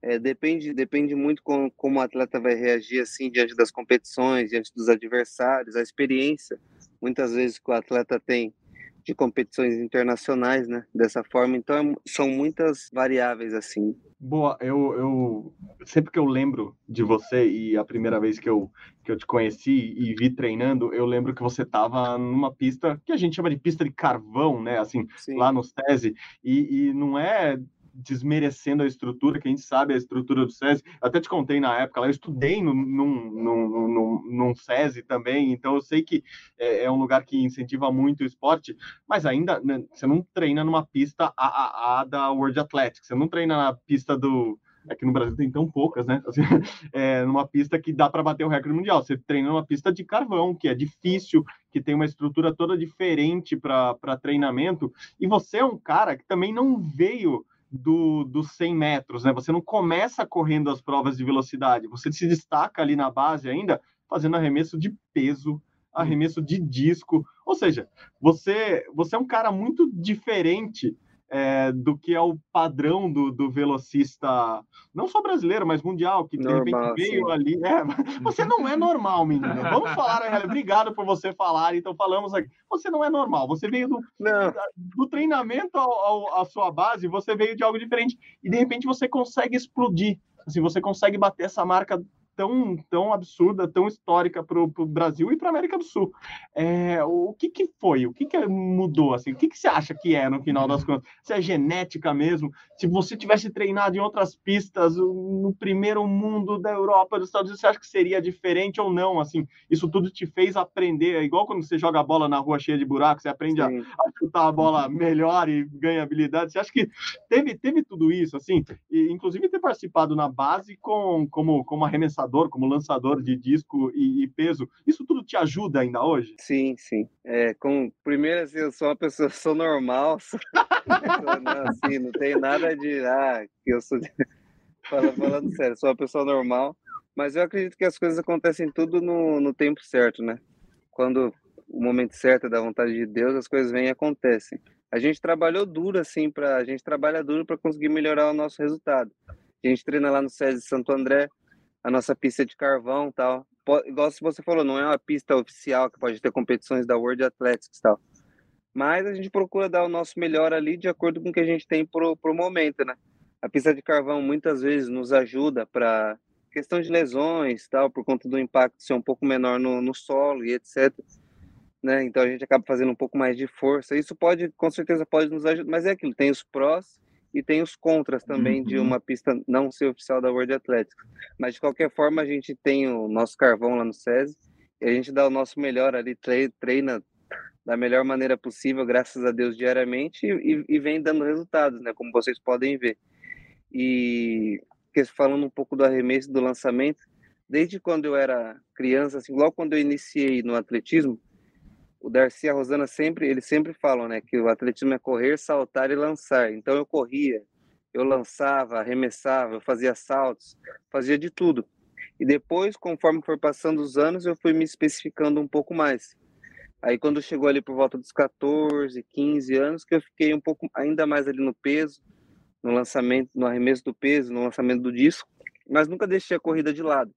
É, depende, depende muito com, como o atleta vai reagir assim diante das competições, diante dos adversários, a experiência, muitas vezes que o atleta tem de competições internacionais, né? Dessa forma, então é, são muitas variáveis assim. Boa, eu, eu sempre que eu lembro de você e a primeira vez que eu, que eu te conheci e vi treinando, eu lembro que você estava numa pista que a gente chama de pista de carvão, né? Assim, Sim. lá no SESI, e, e não é desmerecendo a estrutura, que a gente sabe a estrutura do SESI. Até te contei na época, eu estudei num, num, num, num SESI também, então eu sei que é, é, um lugar que incentiva muito o esporte, mas ainda né, você não treina numa pista AAA da World Athletics, você não treina na pista do. Aqui no Brasil tem tão poucas, né? Assim, [laughs] é, numa pista que dá para bater o recorde mundial. Você treina numa pista de carvão, que é difícil, que tem uma estrutura toda diferente para treinamento. E você é um cara que também não veio do, dos 100 metros, né? Você não começa correndo as provas de velocidade, você se destaca ali na base ainda fazendo arremesso de peso, arremesso de disco, ou seja, você você é um cara muito diferente é, do que é o padrão do, do velocista, não só brasileiro, mas mundial, que normal, de repente veio sim. ali. É, [laughs] você não é normal, menino. Vamos falar, obrigado por você falar, então falamos aqui. Você não é normal, você veio do, do treinamento ao, ao, à sua base, você veio de algo diferente, e de repente você consegue explodir. Assim, você consegue bater essa marca tão, tão absurda, tão histórica para o Brasil e para a América do Sul. É, o que, que foi? O que, que mudou? Assim? O que, que você acha que é no final das contas? Se é genética mesmo? Se você tivesse treinado em outras pistas, no primeiro mundo da Europa, dos Estados Unidos, você acha que seria diferente ou não? Assim, isso tudo te fez aprender, é igual quando você joga a bola na rua cheia de buracos, você aprende a, a, chutar a bola melhor e ganha habilidade. Você acha que teve, teve tudo isso, assim? E, inclusive ter participado na base com, como, como arremessador como lançador de disco e, e, peso, isso tudo te ajuda ainda hoje? Sim, sim. É, com, primeiro, assim, eu sou uma pessoa, sou normal, [laughs] sou, não, assim, não tem nada de, ah, que eu sou, de, falando, falando sério, sou uma pessoa normal, mas eu acredito que as coisas acontecem tudo no, no tempo certo, né? Quando o momento certo é da vontade de Deus, as coisas vêm e acontecem. A gente trabalhou duro, assim, para a gente trabalha duro para conseguir melhorar o nosso resultado. A gente treina lá no SESI Santo André, a nossa pista de carvão tal. Igual se você falou, não é uma pista oficial que pode ter competições da World Athletics tal. Mas a gente procura dar o nosso melhor ali de acordo com o que a gente tem pro, pro momento, né? A pista de carvão muitas vezes nos ajuda para questão de lesões, tal, por conta do impacto ser um pouco menor no, no solo e etc. Né? Então a gente acaba fazendo um pouco mais de força. Isso pode, com certeza, pode nos ajudar, mas é aquilo, tem os prós e tem os contras também uhum. de uma pista não ser oficial da World Athletics. Mas de qualquer forma, a gente tem o nosso carvão lá no SESI e a gente dá o nosso melhor ali, treina da melhor maneira possível, graças a Deus, diariamente e, e vem dando resultados, né? Como vocês podem ver. E falando um pouco do arremesso, do lançamento, desde quando eu era criança, assim, logo quando eu iniciei no atletismo, o Darcy e a Rosana sempre, eles sempre falam, né, que o atletismo é correr, saltar e lançar. Então eu corria, eu lançava, arremessava, eu fazia saltos, fazia de tudo. E depois, conforme foi passando os anos, eu fui me especificando um pouco mais. Aí quando chegou ali por volta dos 14, 15 anos, que eu fiquei um pouco ainda mais ali no peso, no lançamento, no arremesso do peso, no lançamento do disco, mas nunca deixei a corrida de lado,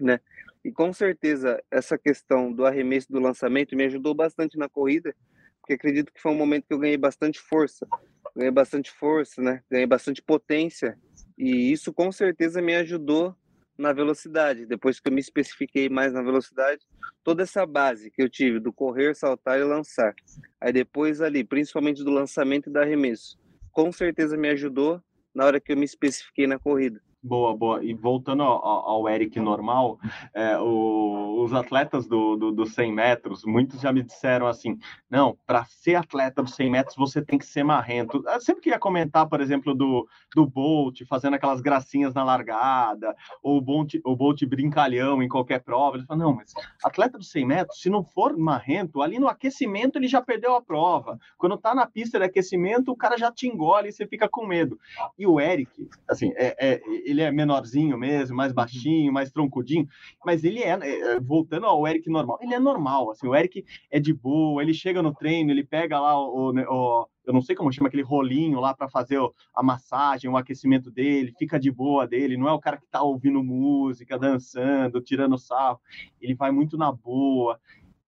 né? E com certeza essa questão do arremesso do lançamento me ajudou bastante na corrida, porque acredito que foi um momento que eu ganhei bastante força, ganhei bastante força, né? Ganhei bastante potência e isso com certeza me ajudou na velocidade. Depois que eu me especifiquei mais na velocidade, toda essa base que eu tive do correr, saltar e lançar. Aí depois ali, principalmente do lançamento e do arremesso, com certeza me ajudou na hora que eu me especifiquei na corrida. Boa, boa. E voltando ao, ao Eric normal, é, o, os atletas do, do, do 100 metros, muitos já me disseram assim: não, para ser atleta dos 100 metros você tem que ser marrento. Eu sempre queria comentar, por exemplo, do, do Bolt fazendo aquelas gracinhas na largada, ou o Bolt, o Bolt brincalhão em qualquer prova. Ele fala: não, mas atleta dos 100 metros, se não for marrento, ali no aquecimento ele já perdeu a prova. Quando tá na pista de aquecimento, o cara já te engole e você fica com medo. E o Eric, assim, é, é ele é menorzinho mesmo, mais uhum. baixinho, mais troncudinho, mas ele é, é, voltando ao Eric normal, ele é normal, assim, o Eric é de boa, ele chega no treino, ele pega lá o, o eu não sei como chama aquele rolinho lá para fazer a massagem, o aquecimento dele, fica de boa dele, não é o cara que tá ouvindo música, dançando, tirando sarro, ele vai muito na boa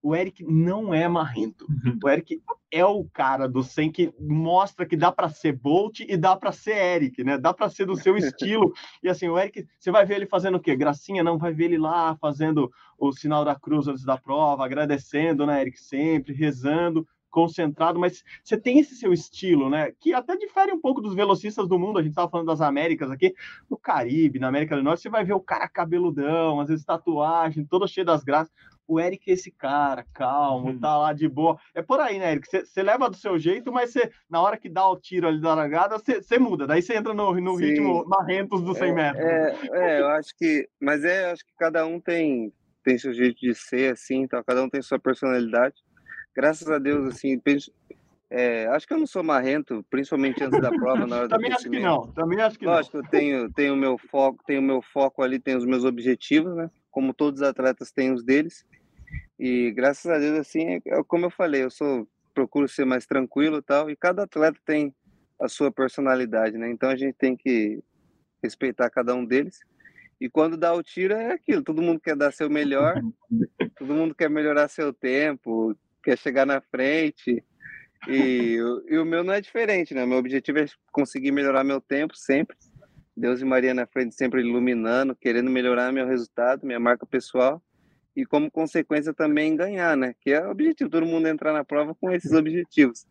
o Eric não é marrento. Uhum. O Eric é o cara do 100 que mostra que dá para ser Bolt e dá para ser Eric, né? Dá para ser do seu [laughs] estilo. E assim, o Eric, você vai ver ele fazendo o quê? Gracinha, não vai ver ele lá fazendo o sinal da cruz antes da prova, agradecendo, né, Eric sempre rezando, concentrado, mas você tem esse seu estilo, né? Que até difere um pouco dos velocistas do mundo. A gente estava falando das Américas aqui, no Caribe, na América do Norte, você vai ver o cara cabeludão, às vezes tatuagem, todo cheio das graças o Eric é esse cara, calmo, tá lá de boa. É por aí, né, Eric? Você leva do seu jeito, mas você, na hora que dá o tiro ali da largada, você muda. Daí você entra no, no ritmo marrentos dos 100 metros. É, é, eu acho que. Mas é, acho que cada um tem, tem seu jeito de ser, assim, então, cada um tem sua personalidade. Graças a Deus, assim, penso, é, acho que eu não sou marrento, principalmente antes da prova, na hora Também acho que não, também acho que Lógico, não. eu tenho, tenho meu foco, tenho meu foco ali, tenho os meus objetivos, né? Como todos os atletas têm os deles. E graças a Deus, assim, é, é como eu falei, eu sou procuro ser mais tranquilo e tal, e cada atleta tem a sua personalidade, né? Então a gente tem que respeitar cada um deles. E quando dá o tiro é aquilo, todo mundo quer dar seu melhor, [laughs] todo mundo quer melhorar seu tempo, quer chegar na frente. E, e o meu não é diferente, né? Meu objetivo é conseguir melhorar meu tempo sempre. Deus e Maria na frente sempre iluminando, querendo melhorar meu resultado, minha marca pessoal e como consequência também ganhar, né? Que é o objetivo, todo mundo entrar na prova com esses objetivos.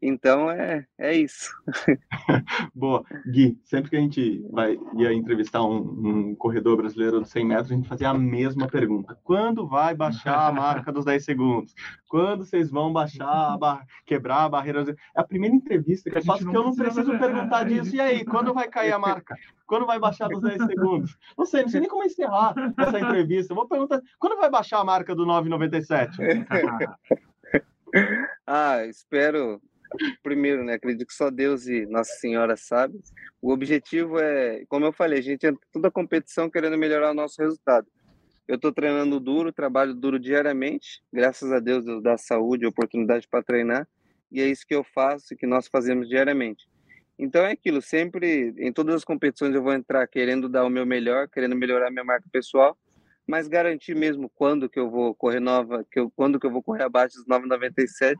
Então é, é isso. [laughs] Boa. Gui, sempre que a gente vai, ia entrevistar um, um, corredor brasileiro de 100 metros, a gente fazia a mesma pergunta. Quando vai baixar a marca dos 10 segundos? Quando vocês vão baixar, a bar... quebrar a barreira? É a primeira entrevista que eu faço que eu não preciso perguntar disso. E aí, quando vai cair a marca? Quando vai baixar dos 10 segundos? Não sei, não sei nem como encerrar essa entrevista. Eu vou perguntar, quando vai baixar a marca do 9,97? [laughs] ah, espero primeiro, né? Acredito que só Deus e Nossa Senhora sabem. O objetivo é, como eu falei, a gente entra toda a competição querendo melhorar o nosso resultado. Eu estou treinando duro, trabalho duro diariamente, graças a Deus, Deus dá saúde, oportunidade para treinar, e é isso que eu faço e que nós fazemos diariamente. Então é aquilo, sempre, em todas as competições eu vou entrar querendo dar o meu melhor, querendo melhorar minha marca pessoal, mas garantir mesmo quando que eu vou correr nova, que eu, quando que eu vou correr abaixo dos 9,97,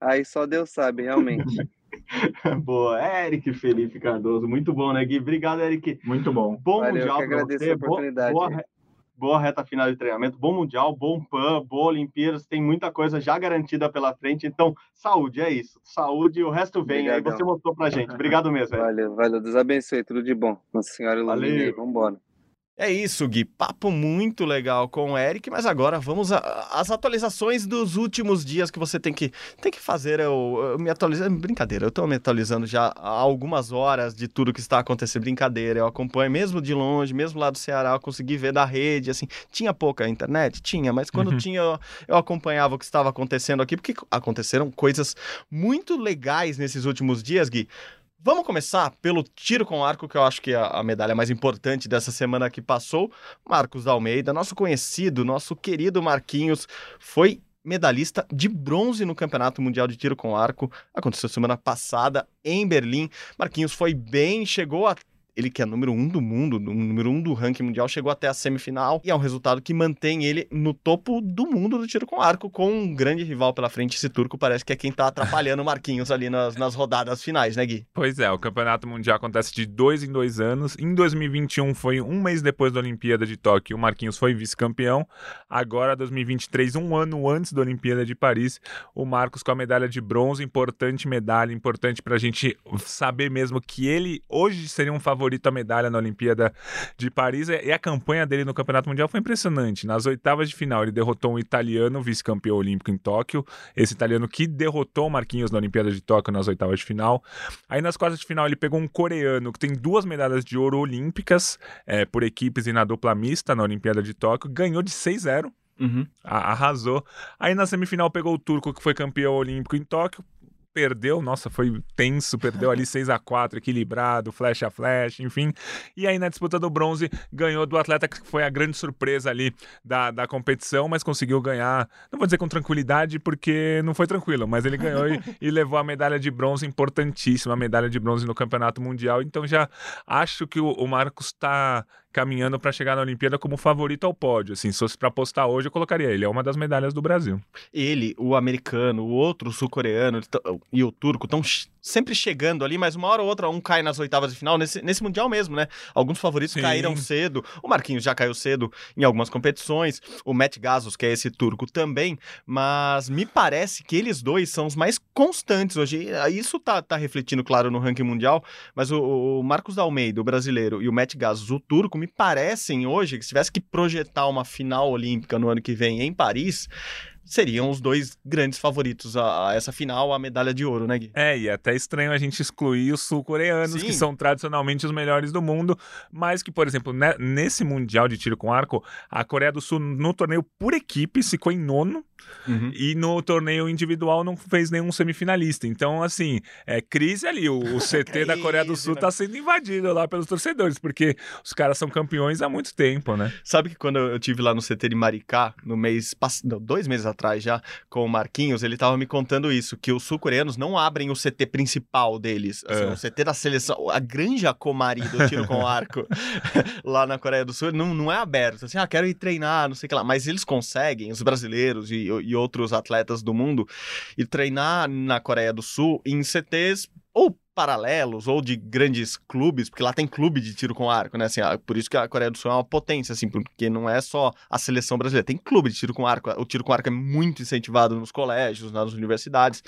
Aí só Deus sabe, realmente. [laughs] Boa, Eric Felipe Cardoso, muito bom, né, Gui? Obrigado, Eric. Muito bom. Bom Valeu, mundial para você. A oportunidade. Boa, boa, boa, reta final de treinamento, bom mundial, bom PAN, boa Olimpíadas, tem muita coisa já garantida pela frente. Então, saúde, é isso. Saúde, o resto vem. Obrigadão. Aí você mostrou pra gente. Obrigado mesmo. Valeu, valeu. Deus abençoe, tudo de bom. Nossa Senhora ilumine. Vamos embora. É isso, Gui. Papo muito legal com o Eric, mas agora vamos às atualizações dos últimos dias que você tem que, tem que fazer. Eu, eu me atualizar. Brincadeira, eu estou me atualizando já há algumas horas de tudo que está acontecendo. Brincadeira, eu acompanho mesmo de longe, mesmo lá do Ceará, eu consegui ver da rede. Assim, tinha pouca internet? Tinha, mas quando uhum. tinha, eu, eu acompanhava o que estava acontecendo aqui, porque aconteceram coisas muito legais nesses últimos dias, Gui. Vamos começar pelo tiro com arco, que eu acho que é a medalha mais importante dessa semana que passou. Marcos Almeida, nosso conhecido, nosso querido Marquinhos, foi medalhista de bronze no Campeonato Mundial de Tiro com Arco. Aconteceu semana passada em Berlim. Marquinhos foi bem, chegou a ele que é número um do mundo, número um do ranking mundial, chegou até a semifinal e é um resultado que mantém ele no topo do mundo do tiro com arco, com um grande rival pela frente. Esse turco parece que é quem tá atrapalhando o Marquinhos ali nas, nas rodadas finais, né, Gui? Pois é, o campeonato mundial acontece de dois em dois anos. Em 2021 foi um mês depois da Olimpíada de Tóquio, o Marquinhos foi vice-campeão. Agora, 2023, um ano antes da Olimpíada de Paris, o Marcos com a medalha de bronze, importante medalha, importante pra gente saber mesmo que ele hoje seria um favorito favorito à medalha na Olimpíada de Paris. E a campanha dele no Campeonato Mundial foi impressionante. Nas oitavas de final, ele derrotou um italiano, vice-campeão olímpico em Tóquio. Esse italiano que derrotou o Marquinhos na Olimpíada de Tóquio nas oitavas de final. Aí nas quartas de final, ele pegou um coreano que tem duas medalhas de ouro olímpicas é, por equipes e na dupla mista na Olimpíada de Tóquio. Ganhou de 6-0. Uhum. Arrasou. Aí na semifinal pegou o turco, que foi campeão olímpico em Tóquio perdeu, nossa, foi tenso, perdeu ali 6 a 4 equilibrado, flash a flash, enfim. E aí na disputa do bronze ganhou do atleta que foi a grande surpresa ali da, da competição, mas conseguiu ganhar, não vou dizer com tranquilidade, porque não foi tranquilo, mas ele ganhou e, [laughs] e, levou a medalha de bronze importantíssima, a medalha de bronze no Campeonato Mundial. Então já acho que o, o Marcos está caminhando para chegar na Olimpíada como favorito ao pódio. Assim, se fosse para apostar hoje, eu colocaria ele. É uma das medalhas do Brasil. Ele, o americano, o outro sul-coreano e o turco estão sempre chegando ali, mas uma hora ou outra um cai nas oitavas de final, nesse, nesse Mundial mesmo, né? Alguns favoritos Sim. caíram cedo. O Marquinhos já caiu cedo em algumas competições. O Matt Gazos, que é esse turco também. Mas me parece que eles dois são os mais constantes hoje. Isso tá, tá refletindo, claro, no ranking mundial. Mas o, o Marcos Almeida, o brasileiro, e o Matt Gazos, o turco, me parecem hoje que se tivesse que projetar uma final olímpica no ano que vem em Paris, seriam os dois grandes favoritos a, a, essa final, a medalha de ouro, né, Gui? É, e é até estranho a gente excluir os sul-coreanos, que são tradicionalmente os melhores do mundo, mas que, por exemplo, né, nesse Mundial de Tiro com Arco, a Coreia do Sul, no torneio por equipe, ficou em nono, Uhum. E no torneio individual não fez nenhum semifinalista. Então, assim, é crise ali. O, o [laughs] CT da Coreia do Sul né? tá sendo invadido lá pelos torcedores, porque os caras são campeões há muito tempo, né? Sabe que quando eu tive lá no CT de Maricá, no mês passado, dois meses atrás já, com o Marquinhos, ele tava me contando isso, que os sul-coreanos não abrem o CT principal deles. Assim, é. O CT da seleção, a granja Comari do tiro com arco [laughs] [laughs] lá na Coreia do Sul, não, não é aberto. Assim, ah, quero ir treinar, não sei o que lá. Mas eles conseguem, os brasileiros e e outros atletas do mundo e treinar na Coreia do Sul em CTs ou paralelos ou de grandes clubes, porque lá tem clube de tiro com arco, né? Assim, por isso que a Coreia do Sul é uma potência, assim, porque não é só a seleção brasileira, tem clube de tiro com arco. O tiro com arco é muito incentivado nos colégios, nas universidades,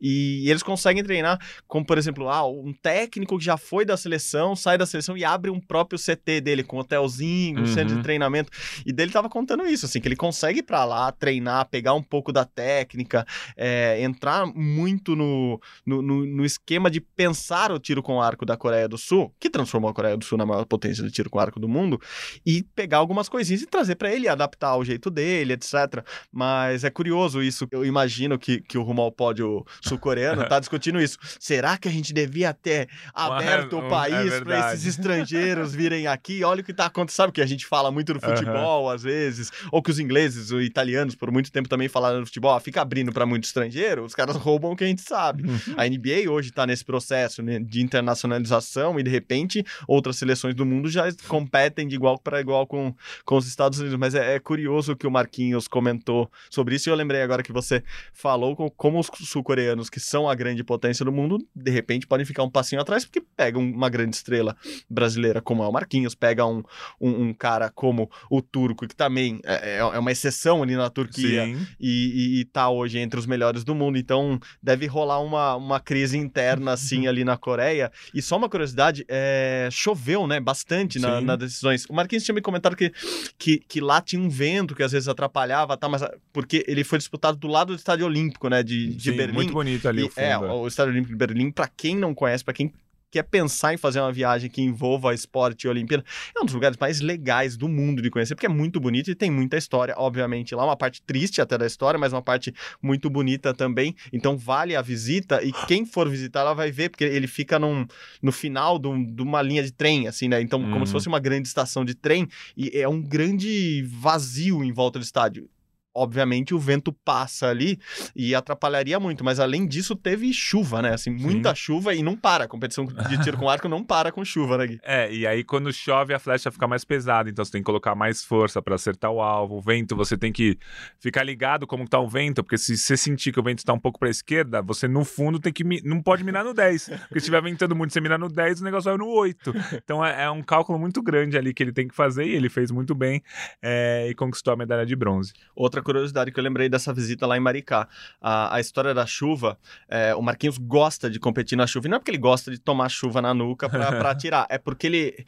e, eles conseguem treinar, como por exemplo, ah, um técnico que já foi da seleção, sai da seleção e abre um próprio CT dele, com hotelzinho, um centro de uhum. treinamento. E dele tava contando isso, assim, que ele consegue ir pra lá, treinar, pegar um pouco da técnica, é, entrar muito no, no, no, no esquema de pensar pensar o tiro com arco da Coreia do Sul, que transformou a Coreia do Sul na maior potência de tiro com arco do mundo, e pegar algumas coisinhas e trazer para ele, adaptar ao jeito dele, etc. Mas é curioso isso. Eu imagino que, que o rumo ao pódio sul-coreano tá [laughs] discutindo isso. Será que a gente devia ter aberto o país é para esses estrangeiros virem aqui? Olha o que tá acontecendo. Sabe que a gente fala muito do futebol, uhum. às vezes, ou que os ingleses, os italianos, por muito tempo também falaram do futebol, fica abrindo para muito estrangeiro, os caras [laughs] roubam o que a gente sabe. Uhum. A NBA hoje tá nesse processo processo né, de internacionalização e de repente outras seleções do mundo já competem de igual para igual com, com os Estados Unidos. Mas é, é curioso que o Marquinhos comentou sobre isso e eu lembrei agora que você falou com, como os sul-coreanos, que são a grande potência do mundo, de repente podem ficar um passinho atrás porque pegam uma grande estrela brasileira como é o Marquinhos, pega um, um, um cara como o turco, que também é, é, é uma exceção ali na Turquia e, e, e tá hoje entre os melhores do mundo. Então deve rolar uma, uma crise interna assim ali [laughs] na Coreia. E só uma curiosidade, é... choveu, né? Bastante na, nas decisões. O Marquinhos tinha me comentado que, que, que, lá tinha um vento que às vezes atrapalhava, tá? Mas porque ele foi disputado do lado do Estádio Olímpico, né? De, de Sim, Berlim. Muito bonito ali e, o fundo. É, o Estádio Olímpico de Berlim, para quem não conhece, para quem quer pensar em fazer uma viagem que envolva esporte e Olimpíada, é um dos lugares mais legais do mundo de conhecer, porque é muito bonito e tem muita história, obviamente. Lá uma parte triste até da história, mas uma parte muito bonita também. Então vale a visita e quem for visitar lá vai ver, porque ele fica num, no final de, um, uma linha de trem, assim, né? Então, como se uhum. fosse uma grande estação de trem e é um grande vazio em volta do estádio obviamente o vento passa ali e atrapalharia muito, mas além disso teve chuva, né? Assim, muita Sim. chuva e não para. A competição [laughs] de tiro com arco não para com chuva, né, Gui? É, e aí quando chove a flecha fica mais pesada, então você tem que colocar mais força para acertar o alvo. O vento, você tem que ficar ligado como tá o vento, porque se você sentir que o vento está um pouco para a esquerda, você no fundo tem que não pode mirar no 10. Porque se estiver ventando muito, você mirar no 10, o negócio vai no 8. Então é, é, um cálculo muito grande ali que ele tem que fazer e ele fez muito bem é, e conquistou a medalha de bronze. Outra curiosidade que eu lembrei dessa visita lá em Maricá. A, a história da chuva, é, o Marquinhos gosta de competir na chuva. E não é porque ele gosta de tomar chuva na nuca para [laughs] tirar, é porque ele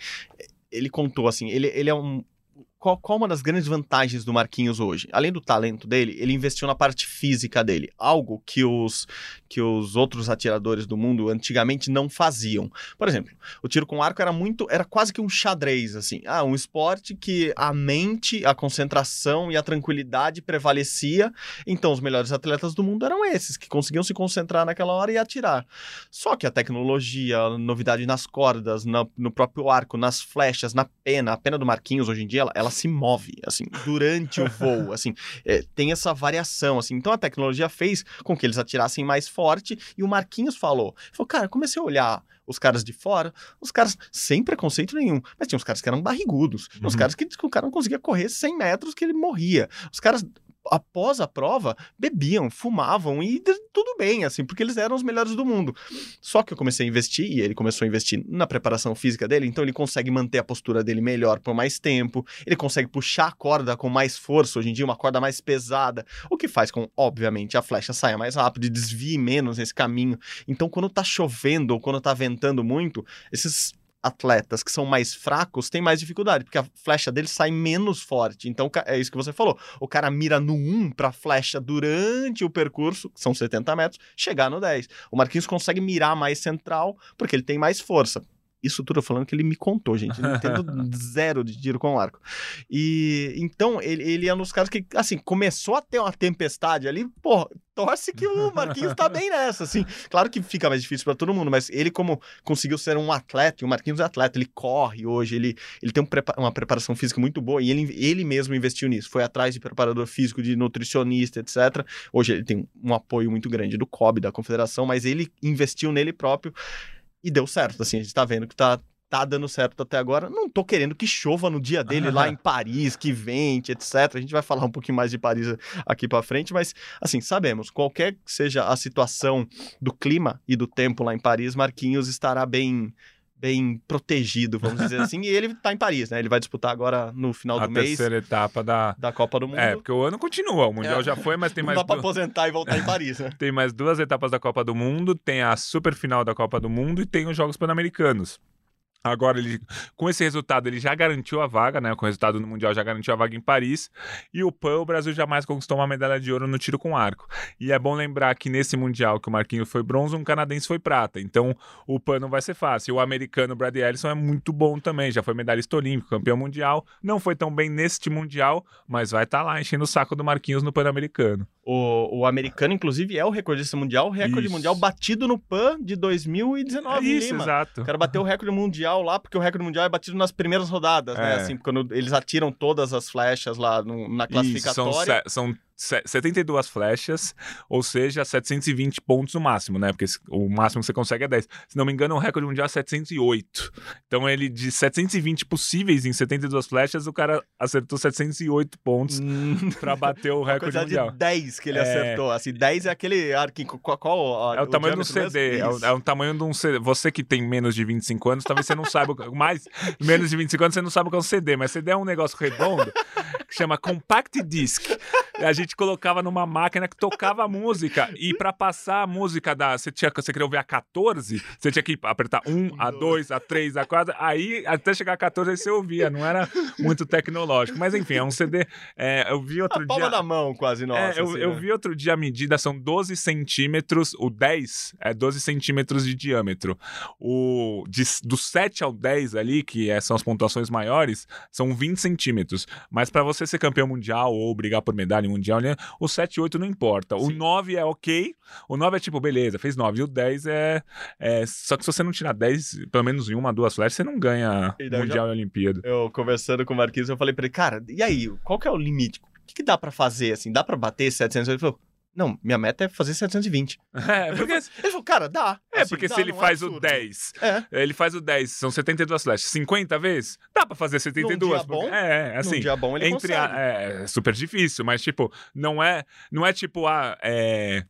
ele contou assim, ele, ele é um, qual, qual uma das grandes vantagens do Marquinhos hoje? Além do talento dele, ele investiu na parte física dele, algo que os, que os outros atiradores do mundo antigamente não faziam. Por exemplo, o tiro com arco era muito, era quase que um xadrez, assim. Ah, um esporte que a mente, a concentração e a tranquilidade prevalecia. Então, os melhores atletas do mundo eram esses, que conseguiam se concentrar naquela hora e atirar. Só que a tecnologia, a novidade nas cordas, no, no próprio arco, nas flechas, na pena, a pena do Marquinhos hoje em dia, ela, ela se move, assim, durante o voo, [laughs] assim, é, tem essa variação, assim. Então a tecnologia fez com que eles atirassem mais forte e o Marquinhos falou, falou, cara, comecei a olhar os caras de fora, os caras sem preconceito nenhum, mas tinha uns caras que eram barrigudos, uhum. uns caras que, que o cara não conseguia correr 100 metros que ele morria, os caras após a prova, bebiam, fumavam e tudo bem, assim, porque eles eram os melhores do mundo. Só que eu comecei a investir, e ele começou a investir na preparação física dele, então ele consegue manter a postura dele melhor por mais tempo, ele consegue puxar a corda com mais força, hoje em dia, uma corda mais pesada, o que faz com, obviamente, a flecha saia mais rápido e desvie menos nesse caminho. Então, quando tá chovendo ou quando tá ventando muito, esses atletas que são mais fracos têm mais dificuldade, porque a flecha deles sai menos forte. Então, é isso que você falou. O cara mira no 1 para a flecha durante o percurso, que são 70 metros, chegar no 10. O Marquinhos consegue mirar mais central, porque ele tem mais força. Isso tudo eu falando que ele me contou, gente. Eu não entendo [laughs] zero de tiro com arco. E então ele, ele é um dos caras que, assim, começou a ter uma tempestade ali, pô, torce que o Marquinhos tá bem nessa, assim. Claro que fica mais difícil para todo mundo, mas ele, como conseguiu ser um atleta, e o Marquinhos é atleta, ele corre hoje, ele, ele tem um uma preparação física muito boa e ele, ele mesmo investiu nisso. Foi atrás de preparador físico, de nutricionista, etc. Hoje ele tem um apoio muito grande do COB, da confederação, mas ele investiu nele próprio e deu certo, assim, a gente tá vendo que tá, tá dando certo até agora. Não tô querendo que chova no dia dele lá [laughs] em Paris, que vente, etc. A gente vai falar um pouquinho mais de Paris aqui para frente, mas assim, sabemos, qualquer que seja a situação do clima e do tempo lá em Paris, Marquinhos estará bem bem protegido, vamos dizer assim, e ele tá em Paris, né? Ele vai disputar agora no final a do mês. A terceira etapa da... da Copa do Mundo. É, porque o ano continua, o Mundial é. já foi, mas tem Não mais... Não dá pra aposentar e voltar em Paris, né? [laughs] tem mais duas etapas da Copa do Mundo, tem a super final da Copa do Mundo e tem os Jogos Pan-Americanos. Agora, ele, com esse resultado, ele já garantiu a vaga, né? Com o resultado no Mundial, já garantiu a vaga em Paris. E o PAN, o Brasil jamais conquistou uma medalha de ouro no tiro com arco. E é bom lembrar que nesse Mundial, que o Marquinhos foi bronze, um canadense foi prata. Então, o PAN não vai ser fácil. O americano Brad Ellison é muito bom também. Já foi medalhista olímpico, campeão mundial. Não foi tão bem neste Mundial, mas vai estar tá lá enchendo o saco do Marquinhos no Pan-Americano. O, o americano, inclusive, é o recordista mundial. O recorde Isso. mundial batido no PAN de 2019 Isso, Lima. exato. O cara bateu o recorde mundial lá, porque o recorde mundial é batido nas primeiras rodadas, né? é. né? Assim, quando eles atiram todas as flechas lá no, na classificatória. Isso, são, são 72 flechas, ou seja, 720 pontos no máximo, né? Porque o máximo que você consegue é 10. Se não me engano, o recorde mundial é 708. Então, ele de 720 possíveis em 72 flechas, o cara acertou 708 pontos hum. para bater o [laughs] recorde mundial. de 10 que ele é... acertou. Assim, 10 é aquele arquinho. Qual, qual É o, o tamanho de um CD. É o, é o, tamanho de um CD. Você que tem menos de 25 anos, talvez você não saiba. mais menos de 25 anos, você não sabe o que é um CD. Mas CD é um negócio redondo que chama Compact Disc. A gente colocava numa máquina que tocava música. E para passar a música da. Você, tinha, você queria ouvir a 14, você tinha que apertar 1, a 2, a 3, a 4. Aí, até chegar a 14, aí você ouvia. Não era muito tecnológico. Mas enfim, é um CD. É, eu vi outro a dia. da mão, quase, nossa. É, eu, assim, eu né? vi outro dia a medida, são 12 centímetros. O 10 é 12 centímetros de diâmetro. O, de, do 7 ao 10 ali, que é, são as pontuações maiores, são 20 centímetros. Mas para você ser campeão mundial ou brigar por medalha mundial, né, o 7 e 8 não importa. O Sim. 9 é ok, o 9 é tipo, beleza, fez 9. E o 10 é, é. Só que se você não tirar 10, pelo menos em uma, duas flechas, você não ganha Mundial já, e Olimpíada. Eu conversando com o Marquinhos, eu falei pra ele, cara, e aí, qual que é o limite? O que, que dá pra fazer, assim? Dá pra bater 700? Ele falou, não, minha meta é fazer 720. [laughs] É, porque... Ele falou, cara, dá. É, assim, porque dá, se ele é faz é o 10, é. ele faz o 10, são 72 flechas, 50 vezes, dá pra fazer 72. Num dia bom, é, assim. Num dia bom ele entre consegue. A, é super difícil, mas tipo, não é, não é tipo, ah, é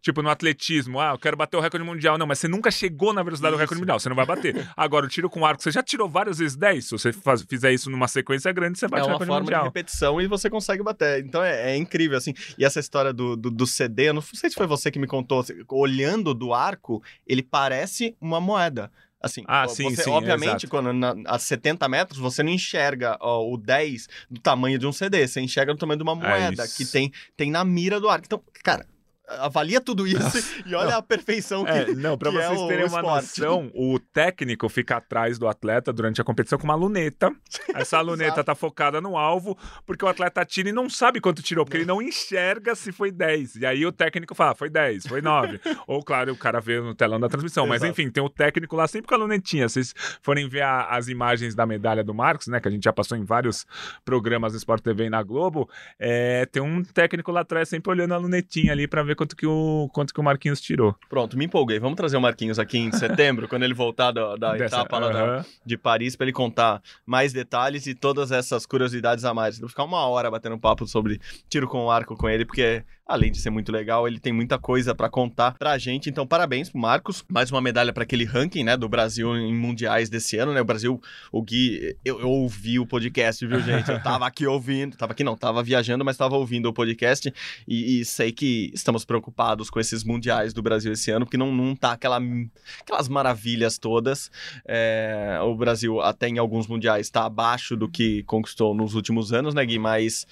Tipo, no atletismo, ah, eu quero bater o recorde mundial. Não, mas você nunca chegou na velocidade isso. do recorde mundial, você não vai bater. [laughs] Agora, o tiro com arco, você já tirou várias vezes 10. Se você faz, fizer isso numa sequência grande, você bate é o recorde mundial. É uma forma de repetição e você consegue bater. Então é, é, incrível, assim. E essa história do, do, do, CD, não sei se foi você que me contou, assim, olhando do arco, ele parece uma moeda. Assim, ah, sim, você, sim, obviamente, exato. quando na, a 70 metros, você não enxerga ó, o 10 do tamanho de um CD, você enxerga do tamanho de uma é moeda é que tem, tem na mira do arco. Então, cara, avalia tudo isso e olha não. a perfeição que é. Não, para vocês é terem uma esporte. noção, o técnico fica atrás do atleta durante a competição com uma luneta. Essa [laughs] luneta tá focada no alvo, porque o atleta tira e não sabe quanto tirou, porque não. ele não enxerga se foi 10. E aí o técnico fala, foi 10, foi 9. [laughs] Ou, claro, o cara vê no telão da transmissão. Exato. Mas enfim, tem o técnico lá sempre com a lunetinha. Se vocês forem ver a, as imagens da medalha do Marcos, né, que a gente já passou em vários programas do Sport TV e na Globo, é, tem um técnico lá atrás sempre olhando a lunetinha ali para ver quanto que o, quanto que o Marquinhos tirou. Pronto, me empolguei. Vamos trazer o Marquinhos aqui em setembro, quando ele voltar da, da Dessa, etapa lá da, de Paris, para ele contar mais detalhes e todas essas curiosidades a mais. Vou ficar uma hora batendo papo sobre tiro com arco com ele, porque além de ser muito legal, ele tem muita coisa para contar pra gente. Então, parabéns pro Marcos. Mais uma medalha para aquele ranking, né, do Brasil em mundiais desse ano, né? O Brasil, o Gui, eu, eu ouvi o podcast, viu, gente? Eu tava aqui ouvindo, tava aqui não, tava viajando, mas tava ouvindo o podcast e, e sei que estamos preocupados com esses mundiais do Brasil esse ano, porque não, não tá aquela, aquelas maravilhas todas. É, o Brasil, até em alguns mundiais, está abaixo do que conquistou nos últimos anos, né, Gui? Mas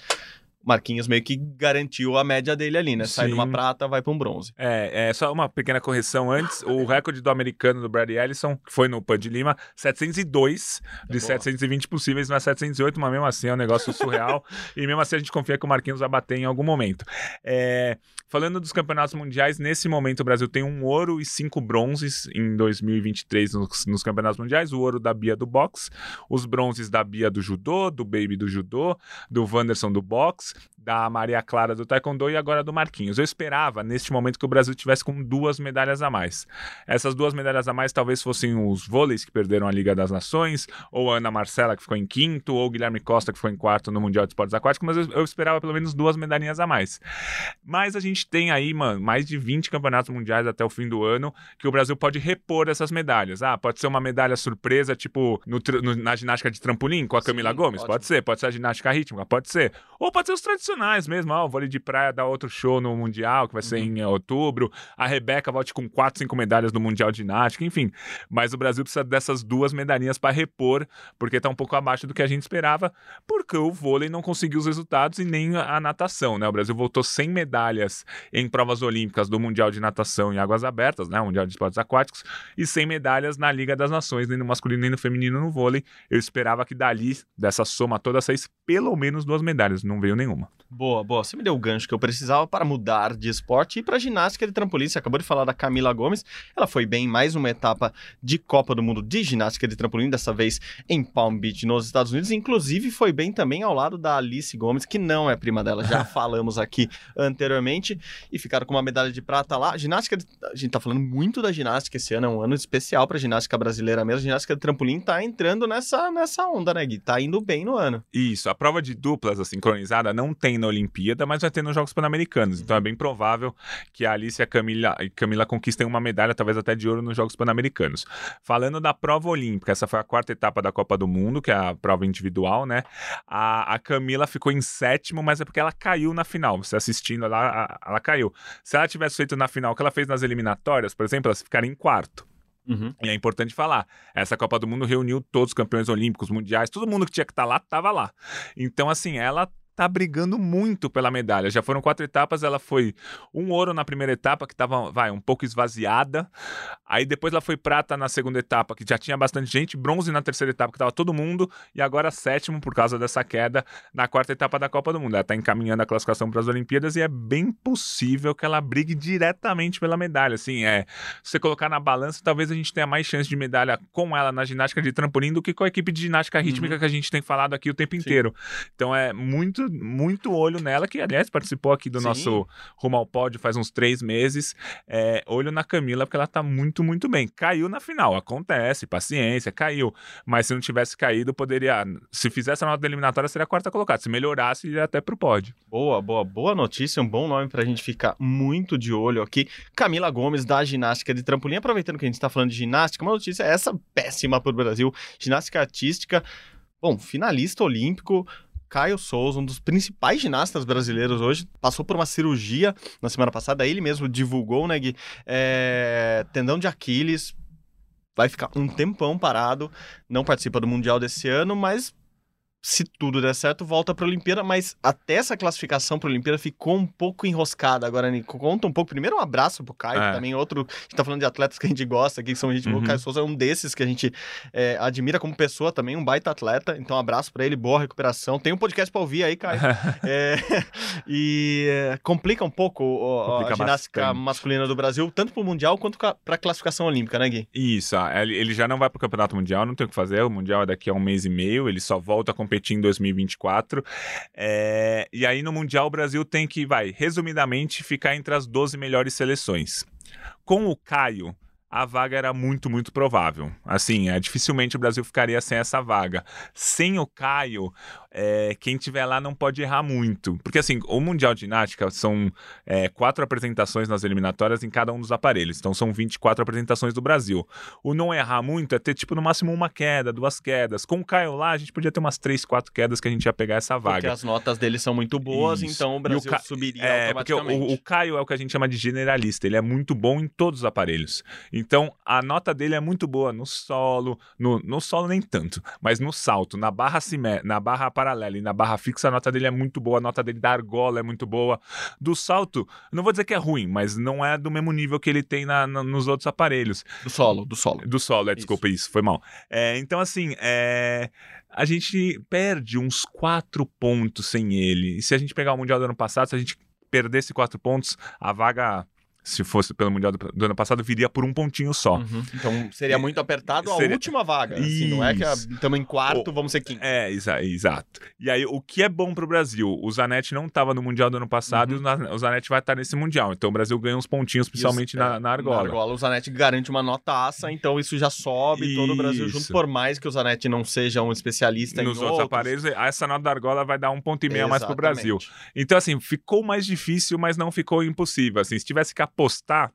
Marquinhos meio que garantiu a média dele ali, né? Sai de uma prata, vai para um bronze. É, é só uma pequena correção antes. O recorde do americano do Brad Ellison, que foi no Pan de Lima, 702 é de boa. 720 possíveis, mas 708, mas mesmo assim é um negócio surreal. [laughs] e mesmo assim a gente confia que o Marquinhos vai bater em algum momento. É, falando dos campeonatos mundiais, nesse momento o Brasil tem um ouro e cinco bronzes em 2023 nos, nos campeonatos mundiais. O ouro da Bia do boxe, os bronzes da Bia do judô, do Baby do judô, do Wanderson do boxe da Maria Clara do Taekwondo e agora do Marquinhos. Eu esperava, neste momento, que o Brasil tivesse com duas medalhas a mais. Essas duas medalhas a mais talvez fossem os vôleis que perderam a Liga das Nações, ou a Ana Marcela, que ficou em quinto, ou o Guilherme Costa, que foi em quarto no Mundial de Esportes Aquáticos, mas eu, eu esperava pelo menos duas medalhinhas a mais. Mas a gente tem aí, mano, mais de 20 campeonatos mundiais até o fim do ano que o Brasil pode repor essas medalhas. Ah, pode ser uma medalha surpresa, tipo no, no, na ginástica de trampolim com a Camila Sim, Gomes? Ótimo. Pode ser. Pode ser a ginástica rítmica? Pode ser. Ou pode ser os tradicionais mesmo. Ó, o vôlei de praia dá outro show no Mundial, que vai ser uhum. em outubro. A Rebeca volte com quatro, cinco medalhas no Mundial de Ginástica, enfim. Mas o Brasil precisa dessas duas medalhinhas para repor, porque está um pouco abaixo do que a gente esperava, porque o vôlei não conseguiu os resultados e nem a natação, né? O Brasil voltou sem medalhas em provas olímpicas do Mundial de Natação em águas abertas, né? O Mundial de Esportes Aquáticos, e sem medalhas na Liga das Nações, nem no masculino nem no feminino no vôlei. Eu esperava que dali, dessa soma toda, saísse pelo menos duas medalhas. Não veio nenhuma. Boa, boa. Você me deu o gancho que eu precisava para mudar de esporte e para ginástica de trampolim. Você acabou de falar da Camila Gomes. Ela foi bem em mais uma etapa de Copa do Mundo de ginástica de trampolim, dessa vez em Palm Beach, nos Estados Unidos. Inclusive, foi bem também ao lado da Alice Gomes, que não é prima dela, já [laughs] falamos aqui anteriormente. E ficaram com uma medalha de prata lá. Ginástica, de... a gente tá falando muito da ginástica esse ano, é um ano especial para ginástica brasileira mesmo. A ginástica de trampolim tá entrando nessa, nessa onda, né, Gui? Tá indo bem no ano. Isso, a prova de duplas, a sincronizada, não tem na Olimpíada, mas vai ter nos Jogos Pan-Americanos. Então é bem provável que a Alice e a Camila, Camila conquistem uma medalha, talvez até de ouro, nos Jogos Pan-Americanos. Falando da prova olímpica, essa foi a quarta etapa da Copa do Mundo, que é a prova individual, né? A, a Camila ficou em sétimo, mas é porque ela caiu na final. Você assistindo ela, ela caiu. Se ela tivesse feito na final o que ela fez nas eliminatórias, por exemplo, ela ficaria em quarto. Uhum. E é importante falar, essa Copa do Mundo reuniu todos os campeões olímpicos, mundiais, todo mundo que tinha que estar tá lá, estava lá. Então, assim, ela tá brigando muito pela medalha. Já foram quatro etapas, ela foi um ouro na primeira etapa, que estava, vai, um pouco esvaziada. Aí depois ela foi prata na segunda etapa, que já tinha bastante gente, bronze na terceira etapa, que estava todo mundo, e agora sétimo por causa dessa queda na quarta etapa da Copa do Mundo. Ela está encaminhando a classificação para as Olimpíadas e é bem possível que ela brigue diretamente pela medalha. Assim, é, se você colocar na balança, talvez a gente tenha mais chance de medalha com ela na ginástica de trampolim do que com a equipe de ginástica rítmica uhum. que a gente tem falado aqui o tempo Sim. inteiro. Então é muito muito, olho nela, que aliás participou aqui do Sim. nosso Rumo ao Pódio faz uns três meses. É, olho na Camila, porque ela tá muito, muito bem. Caiu na final, acontece, paciência, caiu. Mas se não tivesse caído, poderia. Se fizesse a nota eliminatória, seria a quarta colocada. Se melhorasse, iria até pro pódio. Boa, boa, boa notícia, um bom nome pra gente ficar muito de olho aqui. Camila Gomes, da ginástica de trampolim. Aproveitando que a gente tá falando de ginástica, uma notícia essa péssima pro Brasil. Ginástica artística. Bom, finalista olímpico, Caio Souza, um dos principais ginastas brasileiros hoje, passou por uma cirurgia na semana passada. Ele mesmo divulgou, né, Gui? É, tendão de Aquiles. Vai ficar um tempão parado. Não participa do Mundial desse ano, mas se tudo der certo, volta para a Olimpíada, mas até essa classificação para a Olimpíada ficou um pouco enroscada. Agora, Nico, conta um pouco. Primeiro, um abraço pro Caio, é. também outro. A gente tá falando de atletas que a gente gosta aqui, que são gente uhum. boa. O Caio Souza é um desses que a gente é, admira como pessoa também, um baita atleta. Então, um abraço para ele, boa recuperação. Tem um podcast para ouvir aí, Caio. [laughs] é, [laughs] e é, complica um pouco complica a ginástica bastante. masculina do Brasil, tanto para o Mundial quanto para a classificação olímpica, né, Gui? Isso, ele já não vai para o Campeonato Mundial, não tem o que fazer. O Mundial é daqui a um mês e meio, ele só volta a competir em 2024. É, e aí no Mundial o Brasil tem que, vai, resumidamente, ficar entre as 12 melhores seleções. Com o Caio, a vaga era muito, muito provável. Assim, é, dificilmente o Brasil ficaria sem essa vaga. Sem o Caio, é, quem tiver lá não pode errar muito. Porque, assim, o Mundial de Ginástica são é, quatro apresentações nas eliminatórias em cada um dos aparelhos. Então, são 24 apresentações do Brasil. O não errar muito é ter, tipo, no máximo uma queda, duas quedas. Com o Caio lá, a gente podia ter umas três, quatro quedas que a gente ia pegar essa vaga. Porque as notas dele são muito boas, Isso. então o Brasil o Ca... subiria é, automaticamente. Porque o, o Caio é o que a gente chama de generalista. Ele é muito bom em todos os aparelhos. Então, a nota dele é muito boa no solo, no, no solo nem tanto, mas no salto, na barra, cimé na barra paralela e na barra fixa a nota dele é muito boa, a nota dele da argola é muito boa. Do salto, não vou dizer que é ruim, mas não é do mesmo nível que ele tem na, na nos outros aparelhos. Do solo, do solo. Do solo, é, desculpa, isso, foi mal. É, então, assim, é, a gente perde uns quatro pontos sem ele. E se a gente pegar o Mundial do ano passado, se a gente perdesse quatro pontos, a vaga se fosse pelo Mundial do, do ano passado, viria por um pontinho só. Uhum. Então seria muito apertado Seria... a última vaga. Assim, não é que estamos em quarto, vamos ser quinto. É, exa exato. E aí, o que é bom pro Brasil? O Zanetti não estava no Mundial do ano passado uhum. e o Zanetti vai estar nesse Mundial. Então o Brasil ganha uns pontinhos, principalmente os, na, é, na argola. Na argola, o Zanetti garante uma notaça, então isso já sobe isso. todo o Brasil junto, por mais que o Zanetti não seja um especialista Nos em outros, outros aparelhos, essa nota da argola vai dar um ponto e meio a mais pro Brasil. Então, assim, ficou mais difícil, mas não ficou impossível. Assim, se tivesse que apostar,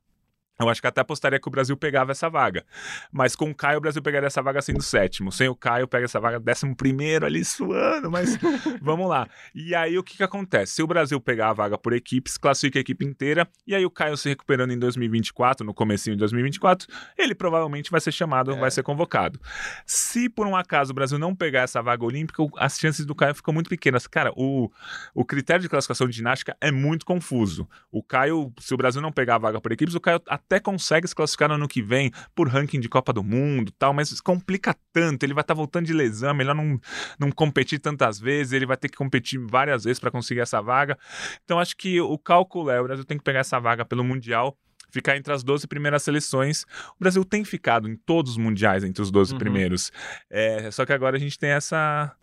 eu acho que até apostaria que o Brasil pegava essa vaga. Mas com o Caio, o Brasil pegaria essa vaga sendo sétimo. Sem o Caio, pega essa vaga décimo primeiro ali suando, mas [laughs] vamos lá. E aí, o que que acontece? Se o Brasil pegar a vaga por equipes, classifica a equipe inteira, e aí o Caio se recuperando em 2024, no comecinho de 2024, ele provavelmente vai ser chamado, é. vai ser convocado. Se por um acaso o Brasil não pegar essa vaga olímpica, as chances do Caio ficam muito pequenas. Cara, o, o critério de classificação de ginástica é muito confuso. O Caio, se o Brasil não pegar a vaga por equipes, o Caio até até consegue se classificar no ano que vem por ranking de Copa do Mundo tal, mas complica tanto. Ele vai estar tá voltando de lesão, melhor não, não competir tantas vezes, ele vai ter que competir várias vezes para conseguir essa vaga. Então acho que o cálculo é: o Brasil tem que pegar essa vaga pelo Mundial ficar entre as 12 primeiras seleções. O Brasil tem ficado em todos os mundiais entre os 12 uhum. primeiros. É, só que agora a gente tem essa,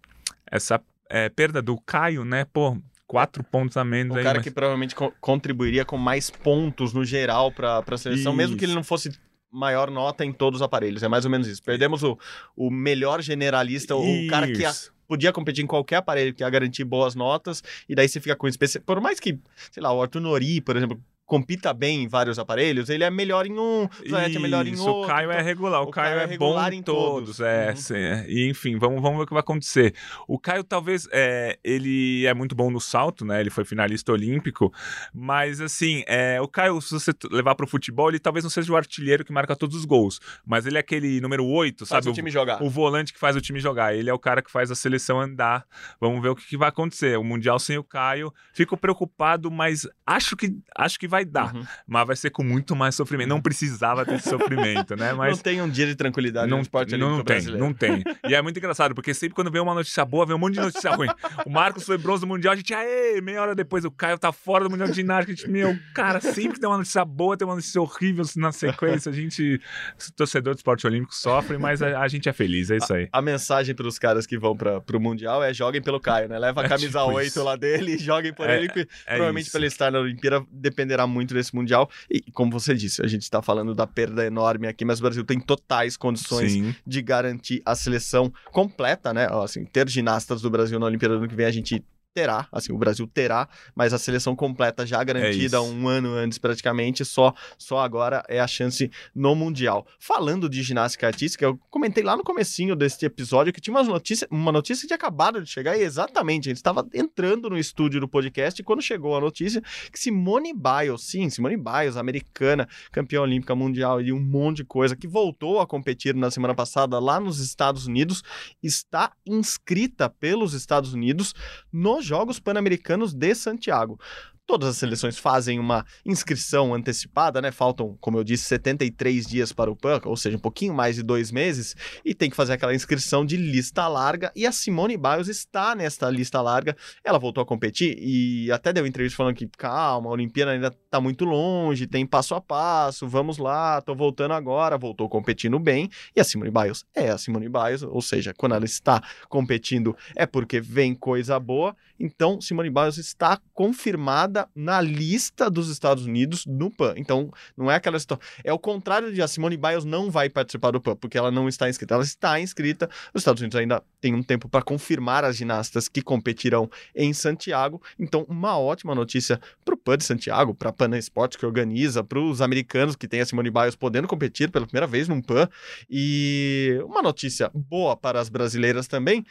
essa é, perda do Caio, né? Pô, quatro pontos a menos. O aí, cara mas... que provavelmente co contribuiria com mais pontos no geral para a seleção, isso. mesmo que ele não fosse maior nota em todos os aparelhos. É mais ou menos isso. Perdemos o, o melhor generalista, o cara que a, podia competir em qualquer aparelho que ia garantir boas notas, e daí você fica com especial. Por mais que, sei lá, o Arthur Nori, por exemplo, compita bem em vários aparelhos, ele é melhor em um, o Zanetti é melhor em outro. O Caio é regular, o, o Caio, Caio, é, é bom em todos. todos. É, uhum. sim, é. E enfim, vamos, vamos ver o que vai acontecer. O Caio talvez, é, ele é muito bom no salto, né? Ele foi finalista olímpico, mas assim, é, o Caio, se você levar pro futebol, ele talvez não seja o artilheiro que marca todos os gols, mas ele é aquele número 8, faz sabe? o time jogar. O volante que faz o time jogar. Ele é o cara que faz a seleção andar. Vamos ver o que, que vai acontecer. O Mundial sem o Caio. Fico preocupado, mas acho que, acho que vai dar. Uhum. Mas vai ser com muito mais sofrimento. Não precisava ter esse sofrimento, né? [laughs] Mas não tem um dia de tranquilidade não, no esporte não, não tem, brasileiro. Não tem. E é muito engraçado, porque sempre quando vem uma notícia boa, vem um monte de notícia ruim. O Marcos foi bronze do Mundial, a gente, aê, meia hora depois o Caio tá fora do Mundial de Ginástica. A gente, meu, cara, sempre que tem uma notícia boa, tem uma notícia horrível na sequência. A gente, torcedor do esporte olímpico, sofre, mas a, a gente é feliz, é isso aí. A, a mensagem para os caras que vão para pro Mundial é joguem pelo Caio, né? Leva a camisa é tipo 8 isso. lá dele e joguem por é, ele, que é provavelmente para ele estar na Olimpíada dependerá muito desse Mundial. E como você disse, a gente está falando da perda enorme aqui, mas o Brasil tem totais condições Sim. de garantir a seleção completa, né? Assim, ter ginastas do Brasil na Olimpíada do ano que vem, a gente terá, assim, o Brasil terá, mas a seleção completa já garantida é um ano antes praticamente, só só agora é a chance no Mundial. Falando de ginástica artística, eu comentei lá no comecinho deste episódio que tinha uma notícia, uma notícia que tinha acabado de chegar e exatamente, a gente estava entrando no estúdio do podcast e quando chegou a notícia que Simone Biles, sim, Simone Biles, americana, campeã olímpica mundial e um monte de coisa, que voltou a competir na semana passada lá nos Estados Unidos, está inscrita pelos Estados Unidos no Jogos Pan-Americanos de Santiago. Todas as seleções fazem uma inscrição antecipada, né? Faltam, como eu disse, 73 dias para o PAN, ou seja, um pouquinho mais de dois meses, e tem que fazer aquela inscrição de lista larga. E a Simone Biles está nesta lista larga. Ela voltou a competir e até deu entrevista falando que, calma, a Olimpíada ainda está muito longe, tem passo a passo, vamos lá, tô voltando agora. Voltou competindo bem. E a Simone Biles é a Simone Biles, ou seja, quando ela está competindo é porque vem coisa boa. Então, Simone Biles está confirmada na lista dos Estados Unidos no PAN. Então, não é aquela história. É o contrário de a Simone Biles não vai participar do PAN, porque ela não está inscrita. Ela está inscrita. Os Estados Unidos ainda tem um tempo para confirmar as ginastas que competirão em Santiago. Então, uma ótima notícia para o PAN de Santiago, para a PAN Esportes que organiza, para os americanos que têm a Simone Biles podendo competir pela primeira vez num PAN. E uma notícia boa para as brasileiras também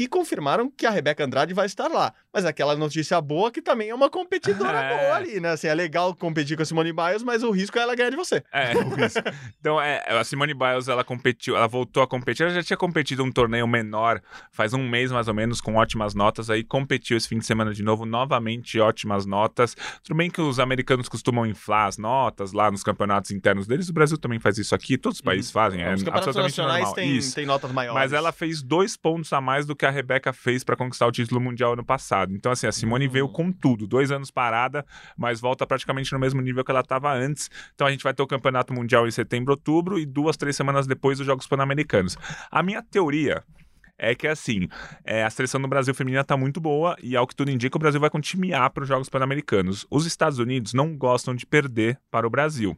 que confirmaram que a Rebeca Andrade vai estar lá. Mas aquela notícia boa que também é uma competidora [laughs] é. boa ali, né? Assim, é legal competir com a Simone Biles, mas o risco é ela ganhar de você. É, [laughs] o risco. então, é, a Simone Biles, ela competiu, ela voltou a competir, ela já tinha competido um torneio menor faz um mês mais ou menos, com ótimas notas, aí competiu esse fim de semana de novo, novamente ótimas notas. Tudo bem que os americanos costumam inflar as notas lá nos campeonatos internos deles, o Brasil também faz isso aqui, todos os países uhum. fazem, é os absolutamente normal. Tem, tem notas maiores. Mas ela fez dois pontos a mais do que a Rebeca fez para conquistar o título mundial ano passado passado. Então, assim, a Simone Uhum. veio com tudo. Dois anos parada, mas volta praticamente no mesmo nível que ela estava antes. Então, a gente vai ter o Campeonato Mundial em setembro, outubro e duas, três semanas depois os Jogos Pan-Americanos. A minha teoria é que assim, é, a seleção do Brasil feminina tá muito boa e ao que tudo indica, o Brasil vai A para os Jogos Pan-Americanos. Os Estados Unidos não gostam de perder para o Brasil.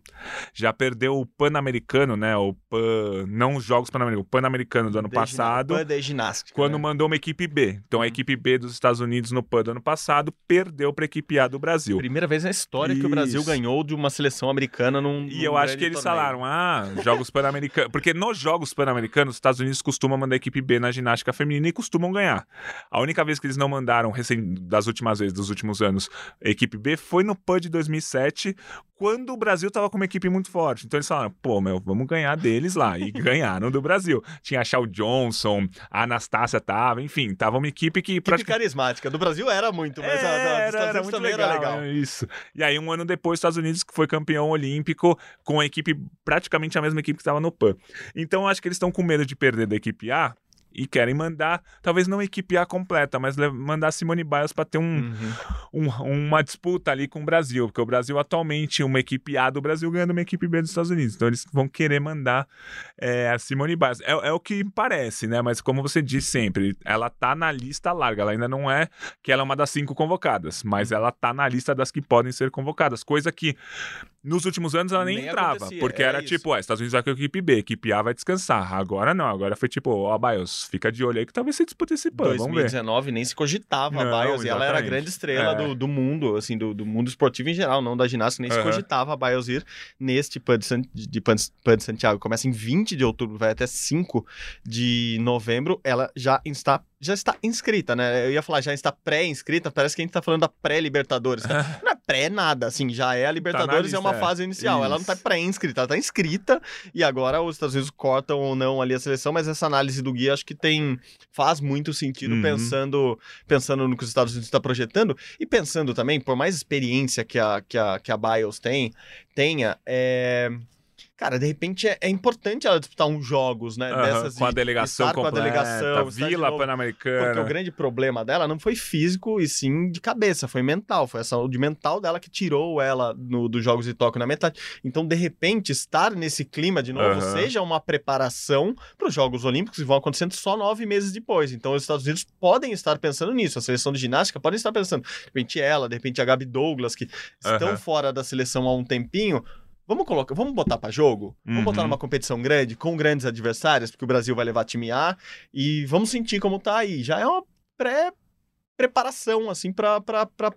Já perdeu o Pan-Americano, né? O Pan, não os Jogos Pan-Americanos, o Pan-Americano do ano De passado. gina- de ginástica. Quando né? mandou uma equipe B. Então a equipe B dos Estados Unidos no PAN do ano passado perdeu para a equipe A do Brasil. Primeira vez na história que o Brasil Isso. ganhou de uma seleção americana num. E num eu acho que eles torneio. falaram, ah, Jogos Pan-Americanos. [laughs] Porque nos Jogos Pan-Americanos, os Estados Unidos costumam mandar a equipe B na ginástica feminina e costumam ganhar. A única vez que eles não mandaram, recém, das últimas vezes, dos últimos anos, a equipe B foi no PAN de 2007, quando o Brasil tava com uma equipe muito forte. Então eles falaram, pô, meu, vamos ganhar deles lá. E [laughs] ganharam do Brasil. Tinha a Shaw Johnson, a Anastácia tava, enfim, tava uma equipe que Equipe praticamente. carismática. Do Brasil era muito, mas a, da- dos É, Estados Unidos também era legal. é Isso. E aí, um ano depois, os Estados Unidos que foi campeão olímpico com a equipe, praticamente a mesma equipe que estava no PAN. Então, eu acho que eles estão com medo de perder da equipe A e querem mandar, talvez não a equipe A completa, mas mandar a Simone Biles para ter um, Uhum. um- uma disputa ali com o Brasil, porque o Brasil atualmente, uma equipe A do Brasil ganhando uma equipe B dos Estados Unidos. Então eles vão querer mandar é, a Simone Biles. É, é o que parece, né? Mas como você disse sempre, ela tá na lista larga. Ela ainda não é que ela é uma das cinco convocadas, mas ela tá na lista das que podem ser convocadas. Coisa que nos últimos anos ela nem, Nem entrava, acontecia, porque é era isso. tipo, ah, Estados Unidos vai com a equipe B, equipe A vai descansar. Agora não, agora foi tipo, ó, Biles, fica de olho aí que talvez você dispute esse PAN, vamos ver. 2019 nem se cogitava a Não, Biles e ela era a grande estrela É. do, do mundo, assim, do, do mundo esportivo em geral, não da ginástica, nem se Aham. cogitava a Biles ir neste PAN de, San- de Pan, Pan de Santiago. Começa em 20 de outubro, vai até 5 de novembro, ela já está já está inscrita, né? Eu ia falar, já está pré-inscrita, parece que a gente tá falando da pré-Libertadores. né? [laughs] Não é pré nada, assim, já é a Libertadores, lista, é uma fase inicial. Ela não tá Isso. pré-inscrita, ela tá inscrita e agora os Estados Unidos cortam ou não ali a seleção, mas essa análise do guia acho que tem faz muito sentido Uhum. pensando pensando no que os Estados Unidos está projetando e pensando também, por mais experiência que a, que a, que a Biles tem, tenha, é... Cara, de repente é, é importante ela disputar uns jogos, né? Aham, dessas com a de delegação estar com a completa, delegação, Vila novo. Porque o Pan-Americana. grande problema dela não foi físico e sim de cabeça, foi mental. Foi a saúde mental dela que tirou ela no, dos Jogos de Tóquio na metade. Então, de repente, estar nesse clima de novo Aham. seja uma preparação para os Jogos Olímpicos que vão acontecendo só nove meses depois. Então, os Estados Unidos podem estar pensando nisso. A seleção de ginástica pode estar pensando. De repente, ela, de repente, a Gabi Douglas, que estão Aham. fora da seleção há um tempinho. Vamos colocar, vamos botar para jogo? Vamos botar Uhum. numa competição grande, com grandes adversários, porque o Brasil vai levar time A e vamos sentir como tá aí. Já é uma pré preparação assim para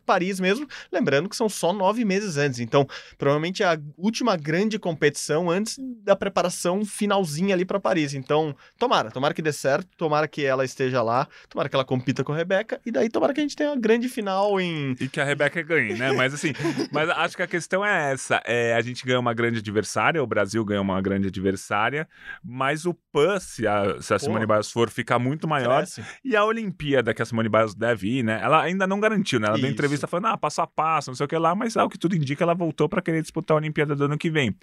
Paris mesmo, lembrando que são só nove meses antes, então provavelmente é a última grande competição antes da preparação finalzinha ali para Paris. Então tomara, tomara que dê certo, tomara que ela esteja lá, tomara que ela compita com a Rebeca e daí tomara que a gente tenha uma grande final em E que a Rebeca ganhe, né? Mas assim, [laughs] mas acho que a questão é essa. É, a gente ganha uma grande adversária, o Brasil ganha uma grande adversária, mas o PAN, se a, se a Simone Biles for, fica muito maior. Cresce. E a Olimpíada que a Simone Biles deve né? Ela ainda não garantiu, né? Ela deu Isso. entrevista falando, ah, passo a passo, não sei o que lá, mas ao que tudo indica, ela voltou para querer disputar a Olimpíada do ano que vem.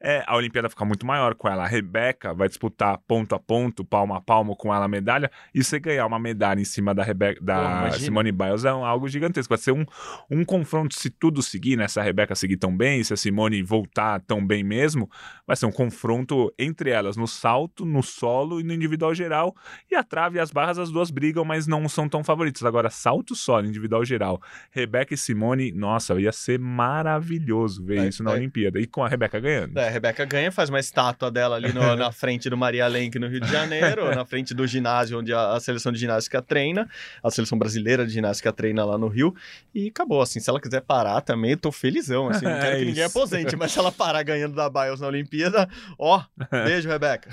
É, a Olimpíada fica muito maior com ela. A Rebeca vai disputar ponto a ponto, palmo a palmo com ela a medalha, e você ganhar uma medalha em cima da, Rebeca, Pô, da imagina. Simone Biles é algo gigantesco. Vai ser um, um confronto, se tudo seguir, né? Se a Rebeca seguir tão bem, se a Simone voltar tão bem mesmo, vai ser um confronto entre elas no salto, no solo e no individual geral. E a trave e as barras, as duas brigam, mas não são tão favoritas. Agora, salto solo, individual geral, Rebeca e Simone, nossa, ia ser maravilhoso ver Vai- isso na vai. Olimpíada. E com a Rebeca ganhando. É, a Rebeca ganha, faz uma estátua dela ali no- na frente do Maria Lenk no Rio de Janeiro, [laughs] na frente do ginásio onde a, a seleção de ginástica treina, a seleção brasileira de ginástica treina lá no Rio, e acabou, assim, se ela quiser parar também, eu tô felizão, assim, não [laughs] quero É que ninguém aposente, mas se ela parar ganhando da Biles na Olimpíada, ó, [laughs] beijo, Rebeca.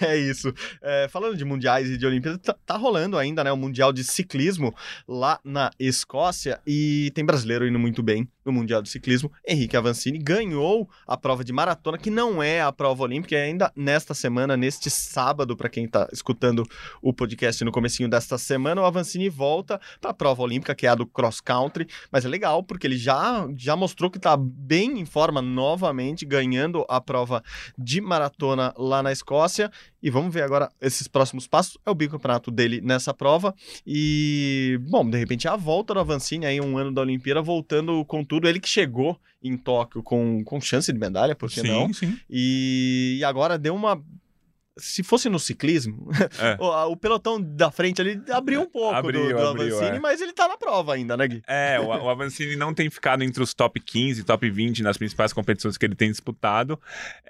é isso. É, falando de mundiais e de Olimpíada, tá, tá rolando ainda, né, o Mundial de Ciclismo lá na Escócia, e tem brasileiro indo muito bem no Mundial de Ciclismo, Henrique Avancini ganhou a prova de maratona, que não é a prova olímpica, e ainda nesta semana, neste sábado, para quem está escutando o podcast no comecinho desta semana, o Avancini volta para a prova olímpica, que é a do cross country, mas é legal porque ele já, já mostrou que está bem em forma novamente, ganhando a prova de maratona lá na Escócia, e vamos ver agora esses próximos passos, é o bicampeonato dele nessa prova, e E, bom, de repente a volta do Avancini aí, um ano da Olimpíada, voltando com tudo. Ele que chegou em Tóquio com, com chance de medalha, por que sim, não? sim. E, e agora deu uma se fosse no ciclismo, é. [laughs] o, o, pelotão da frente ali abriu um pouco abriu, do, do abriu, Avancini, é. mas ele tá na prova ainda, né, Gui? É, o, o Avancini não tem ficado entre os top 15, top 20 nas principais competições que ele tem disputado.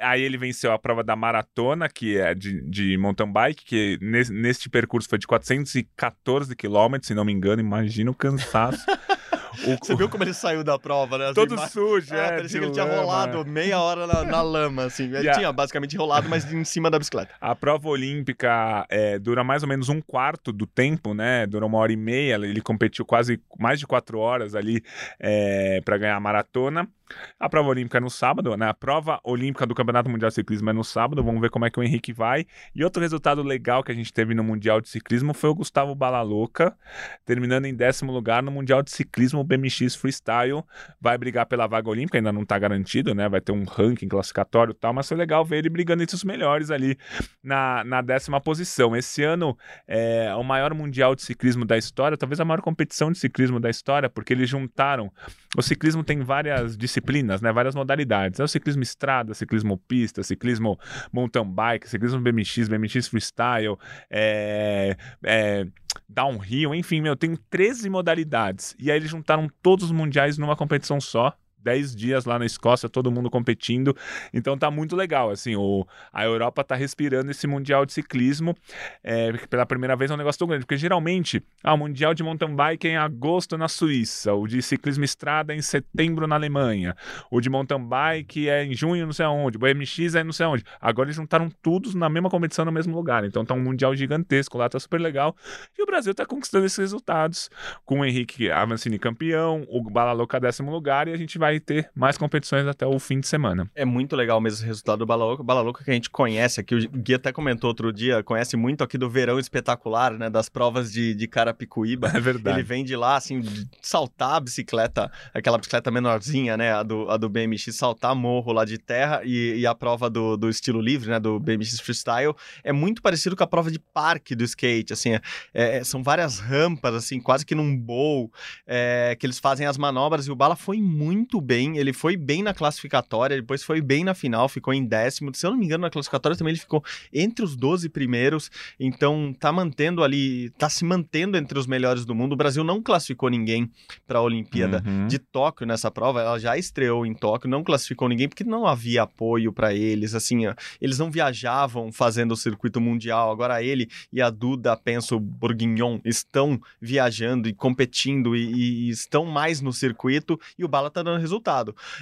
Aí ele venceu a prova da maratona, que é de, de mountain bike, que neste percurso foi de 414 quilômetros, se não me engano, imagina o cansaço. [laughs] O... [laughs] Você viu como ele saiu da prova, né? As Todo sujo, é. é parecia que ele tinha rolado meia hora na, na lama, assim. Ele yeah. tinha basicamente rolado, mas em cima da bicicleta. A prova olímpica é, dura mais ou menos um quarto do tempo, né? Dura uma hora e meia. Ele competiu quase mais de quatro horas ali é, para ganhar a maratona. A prova olímpica é no sábado, né? A prova olímpica do Campeonato Mundial de Ciclismo é no sábado. Vamos ver como é que o Henrique vai. E outro resultado legal que a gente teve no Mundial de Ciclismo foi o Gustavo Balalouca, terminando em décimo lugar no Mundial de Ciclismo BMX Freestyle. Vai brigar pela vaga olímpica, ainda não está garantido, né? Vai ter um ranking classificatório e tal, mas foi legal ver ele brigando entre os melhores ali na, na décima posição. Esse ano é o maior Mundial de Ciclismo da história, talvez a maior competição de ciclismo da história, porque eles juntaram. O ciclismo tem várias disciplinas disciplinas, né, várias modalidades. É o ciclismo estrada, ciclismo pista, ciclismo mountain bike, ciclismo BMX, BMX freestyle, é, é, downhill, enfim, meu, tem 13 modalidades. E aí eles juntaram todos os mundiais numa competição só. 10 dias lá na Escócia, todo mundo competindo. Então tá muito legal, assim, o, a Europa tá respirando esse Mundial de Ciclismo. É, pela primeira vez é um negócio tão grande, porque geralmente, ah, o Mundial de Mountain Bike é em agosto na Suíça, o de Ciclismo Estrada é em setembro na Alemanha, o de Mountain Bike é em junho não sei aonde, o MX é não sei aonde. Agora eles juntaram todos na mesma competição no mesmo lugar, então tá um Mundial gigantesco lá, tá super legal. E o Brasil tá conquistando esses resultados, com o Henrique Avancini campeão, o Balaloca décimo lugar, e a gente vai vai ter mais competições até o fim de semana. É muito legal mesmo o resultado do Bala Louca. Bala Louca que a gente conhece aqui, o Gui até comentou outro dia, conhece muito aqui do verão espetacular, né? Das provas de, de Carapicuíba. [laughs] É verdade. Ele vem de lá, assim, de saltar a bicicleta, aquela bicicleta menorzinha, né? A do, a do BMX, saltar morro lá de terra e, e a prova do, do estilo livre, né? Do BMX Freestyle é muito parecido com a prova de parque do skate, assim, é, é, são várias rampas, assim, quase que num bowl, é, que eles fazem as manobras e o Bala foi muito bem, ele foi bem na classificatória, depois foi bem na final, ficou em décimo. Se eu não me engano, na classificatória também ele ficou entre os 12 primeiros, então tá mantendo ali, tá se mantendo entre os melhores do mundo. O Brasil não classificou ninguém para a Olimpíada uhum. de Tóquio nessa prova, ela já estreou em Tóquio, não classificou ninguém porque não havia apoio para eles, assim, eles não viajavam fazendo o circuito mundial. Agora ele e a Duda Penso Bourguignon estão viajando e competindo e, e estão mais no circuito e o Bala tá dando resultado.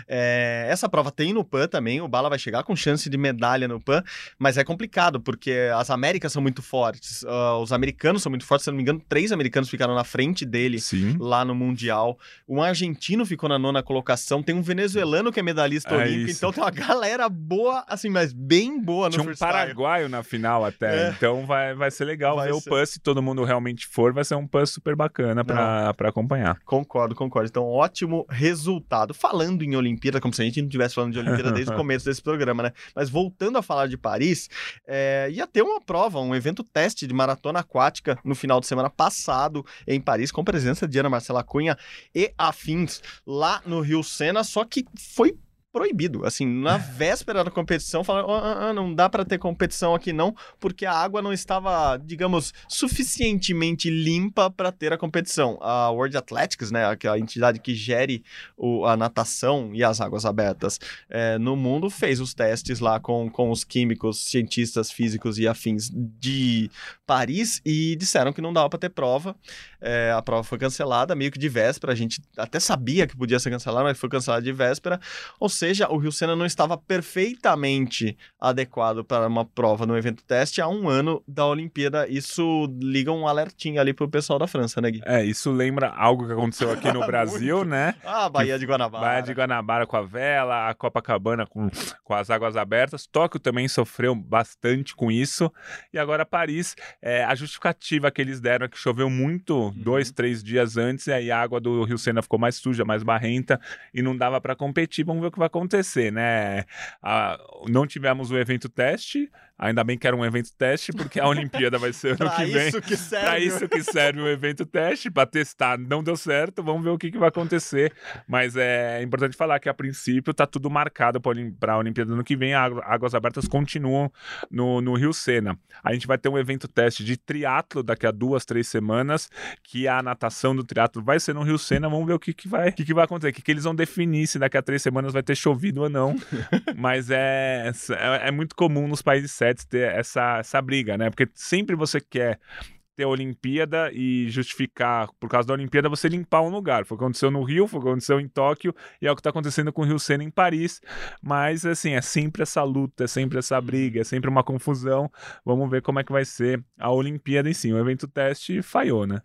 É, essa prova tem no PAN também, o Bala vai chegar com chance de medalha no PAN, mas é complicado, porque as Américas são muito fortes, uh, os americanos são muito fortes, se não me engano, três americanos ficaram na frente dele Sim. lá no Mundial. Um argentino ficou na nona colocação, tem um venezuelano que é medalhista é olímpico, isso. então tem uma galera boa, assim, mas bem boa no Tinha um paraguaio na final até, é. então vai, vai ser legal vai ver ser. o PAN, se todo mundo realmente for, vai ser um PAN super bacana para acompanhar. Concordo, concordo. Então, ótimo resultado falando em Olimpíada, como se a gente não estivesse falando de Olimpíada desde o [laughs] começo desse programa, né? Mas voltando a falar de Paris, é, ia ter uma prova, um evento teste de maratona aquática no final de semana passado em Paris, com presença de Ana Marcela Cunha e afins lá no Rio Sena, só que foi proibido. Assim, na [laughs] véspera da competição, falaram: ah, ah, não dá para ter competição aqui não, porque a água não estava, digamos, suficientemente limpa para ter a competição. A World Athletics, né, a entidade que gere o, a natação e as águas abertas é, no mundo, fez os testes lá com, com os químicos, cientistas físicos e afins de Paris e disseram que não dava para ter prova. É, a prova foi cancelada, meio que de véspera. A gente até sabia que podia ser cancelada, mas foi cancelada de véspera. Ou seja, o Rio Sena não estava perfeitamente adequado para uma prova no evento teste há um ano da Olimpíada. Isso liga um alertinho ali pro pessoal da França, né, Gui? É, isso lembra algo que aconteceu aqui no [laughs] Brasil, né? Ah, Bahia de Guanabara. Bahia de Guanabara com a vela, a Copacabana com, com as águas abertas. Tóquio também sofreu bastante com isso. E agora Paris, é, a justificativa que eles deram é que choveu muito uhum. dois, três dias antes, e aí a água do Rio Sena ficou mais suja, mais barrenta, e não dava para competir. Vamos ver o que vai acontecer, né? não tivemos o evento teste, Ainda bem que era um evento teste, porque a Olimpíada vai ser [laughs] ano que vem. Isso que serve. Pra isso que serve o evento teste, para testar. Não deu certo, vamos ver o que, que vai acontecer. Mas é importante falar que, a princípio, tá tudo marcado para a Olimpíada ano que vem. Águas Abertas continuam no, no Rio Sena. A gente vai ter um evento teste de triatlo daqui a duas, três semanas, que a natação do triatlo vai ser no Rio Sena. Vamos ver o que, que, vai, que, que vai acontecer, o que, que eles vão definir se daqui a três semanas vai ter chovido ou não. [laughs] Mas é, é, é muito comum nos países sets ter essa, essa briga, né? Porque sempre você quer ter a Olimpíada e justificar, por causa da Olimpíada, você limpar um lugar. Foi o que aconteceu no Rio, foi o que aconteceu em Tóquio, e é o que está acontecendo com o Rio Sena em Paris. Mas, assim, é sempre essa luta, é sempre essa briga, é sempre uma confusão. Vamos ver como é que vai ser a Olimpíada em si. O evento teste falhou, né?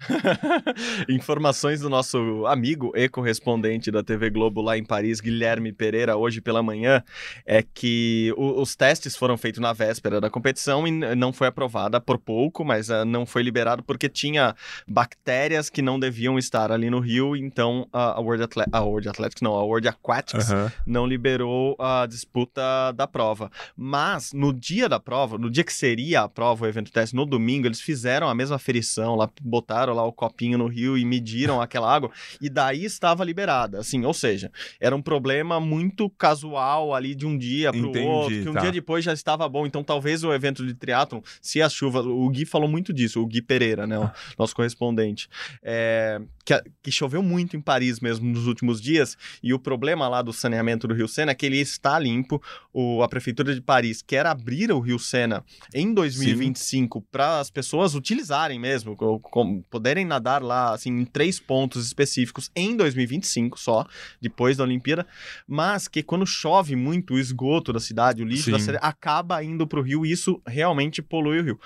[laughs] Informações do nosso amigo e correspondente da TV Globo lá em Paris, Guilherme Pereira, hoje pela manhã, é que o, os testes foram feitos na véspera da competição e não foi aprovada por pouco, mas uh, não foi liberada liberado porque tinha bactérias que não deviam estar ali no rio, então a, World, Athletics, a World Athletics, não, a World Aquatics uhum. não liberou a disputa da prova. Mas no dia da prova, no dia que seria a prova, o evento teste, no domingo, eles fizeram a mesma aferição, lá botaram lá o copinho no rio e mediram aquela água, e daí estava liberada, assim, ou seja, era um problema muito casual ali de um dia para o outro, que um tá. dia depois já estava bom, então talvez o evento de triatlon, se a chuva, o Gui falou muito disso, o Gui Pereira, né, o nosso correspondente, é, que, que, choveu muito em Paris mesmo nos últimos dias, e o problema lá do saneamento do Rio Sena é que ele está limpo. O, a Prefeitura de Paris quer abrir o Rio Sena em 2025 para as pessoas utilizarem mesmo, com, com, poderem nadar lá assim, em três pontos específicos em 2025 só, depois da Olimpíada, mas que quando chove muito o esgoto da cidade, o lixo da cidade, acaba indo para o rio e isso realmente polui o rio.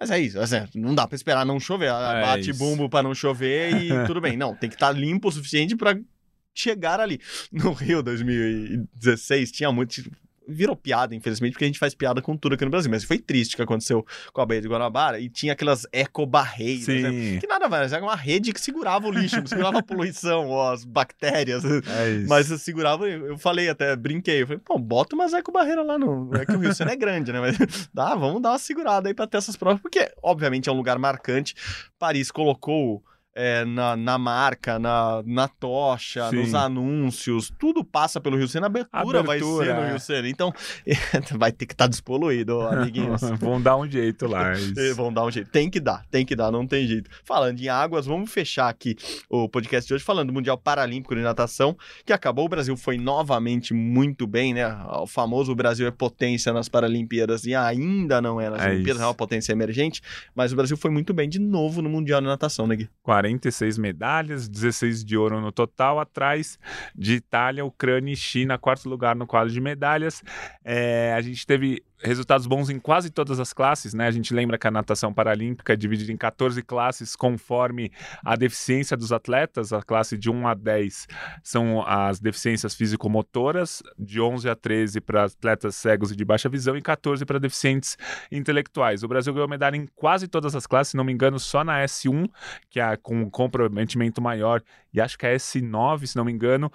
Mas é isso, assim, não dá para esperar não chover. É bate isso. bumbo para não chover e [laughs] tudo bem. Não, tem que estar tá limpo o suficiente para chegar ali. No Rio 2016 tinha muito virou piada, infelizmente, porque a gente faz piada com tudo aqui no Brasil. Mas foi triste o que aconteceu com a Baía de Guanabara e tinha aquelas ecobarreiras, né? que nada mais, era uma rede que segurava o lixo, segurava a poluição, as bactérias. É mas segurava, eu falei até, brinquei, eu falei, pô, bota umas ecobarreiras lá no. É que o Rio Sena é grande, né? Mas [laughs] dá, vamos dar uma segurada aí pra ter essas provas, porque, obviamente, é um lugar marcante. Paris colocou é, na, na marca, na, na tocha, Sim. nos anúncios, tudo passa pelo Rio Sena, a abertura, abertura vai ser no é. Rio Sena. Então, [laughs] vai ter que estar tá despoluído, amiguinhos. [laughs] vão dar um jeito lá. [laughs] vão dar um jeito. Tem que dar, tem que dar, não tem jeito. Falando em águas, vamos fechar aqui o podcast de hoje falando do Mundial Paralímpico de Natação, que acabou. O Brasil foi novamente muito bem, né? O famoso Brasil é potência nas Paralimpíadas e ainda não é nas é Olimpíadas, é uma potência emergente, mas o Brasil foi muito bem de novo no Mundial de Natação, né, Gui? 46 medalhas, 16 de ouro no total, atrás de Itália, Ucrânia e China, quarto lugar no quadro de medalhas. É, a gente teve resultados bons em quase todas as classes, né? A gente lembra que a natação paralímpica é dividida em 14 classes conforme a deficiência dos atletas. A classe de 1 a 10 são as deficiências físico-motoras, de 11 a 13 para atletas cegos e de baixa visão e 14 para deficientes intelectuais. O Brasil ganhou medalha em quase todas as classes, se não me engano, só na S1, que é com comprometimento maior, e acho que a S9, se não me engano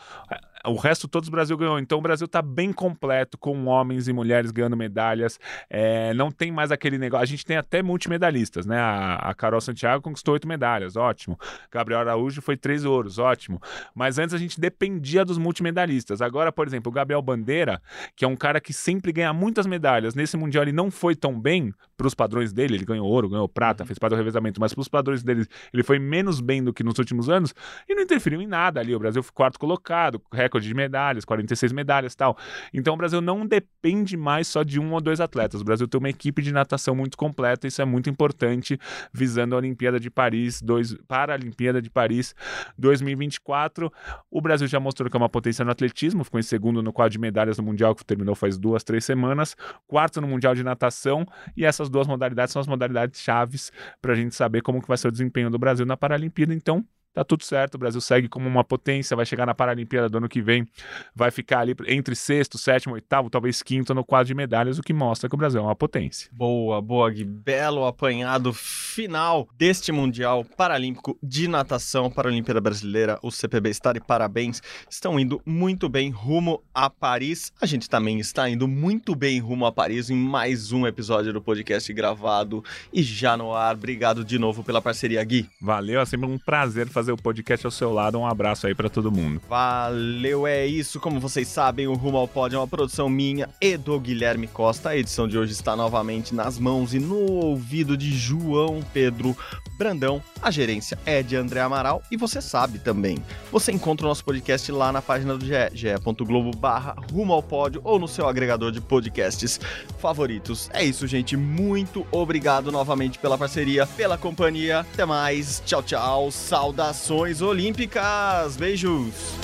o resto todos o Brasil ganhou. Então o Brasil está bem completo, com homens e mulheres ganhando medalhas. É, não tem mais aquele negócio. A gente tem até multimedalistas, né? A, a Carol Santiago conquistou oito medalhas, ótimo. Gabriel Araújo foi três ouros, ótimo. Mas antes a gente dependia dos multimedalistas. Agora, por exemplo, o Gabriel Bandeira, que é um cara que sempre ganha muitas medalhas, nesse Mundial ele não foi tão bem para os padrões dele. Ele ganhou ouro, ganhou prata, uhum. fez parte do revezamento, mas para os padrões dele ele foi menos bem do que nos últimos anos e não interferiu em nada ali. O Brasil foi quarto colocado, recorde de medalhas, 46 medalhas e tal. Então o Brasil não depende mais só de um ou dois atletas. O Brasil tem uma equipe de natação muito completa, isso é muito importante, visando a Olimpíada de Paris, dois, para a Olimpíada de Paris 2024. O Brasil já mostrou que é uma potência no atletismo, ficou em segundo no quadro de medalhas no Mundial, que terminou faz duas, três semanas, quarto no Mundial de Natação, e essas duas modalidades são as modalidades chaves para a gente saber como que vai ser o desempenho do Brasil na Paralimpíada. Então, tá tudo certo. O Brasil segue como uma potência, vai chegar na Paralimpíada do ano que vem, vai ficar ali entre sexto, sétimo, oitavo, talvez quinto no quadro de medalhas, o que mostra que o Brasil é uma potência. Boa, boa, Gui. Belo apanhado final deste Mundial Paralímpico de Natação para a Olimpíada Brasileira. O CPB está de parabéns. Estão indo muito bem rumo a Paris. A gente também está indo muito bem rumo a Paris em mais um episódio do podcast gravado e já no ar. Obrigado de novo pela parceria, Gui. Valeu, é sempre um prazer fazer o podcast ao seu lado. Um abraço aí para todo mundo. Valeu, é isso. Como vocês sabem, o Rumo ao Pod é uma produção minha e do Guilherme Costa. A edição de hoje está novamente nas mãos e no ouvido de João Pedro Brandão. A gerência é de André Amaral e você sabe também. Você encontra o nosso podcast lá na página do GE, ge.globo barra rumo ao pódio ou no seu agregador de podcasts favoritos. É isso, gente. Muito obrigado novamente pela parceria, pela companhia. Até mais. Tchau, tchau. Saudações Nações Olímpicas. Beijos!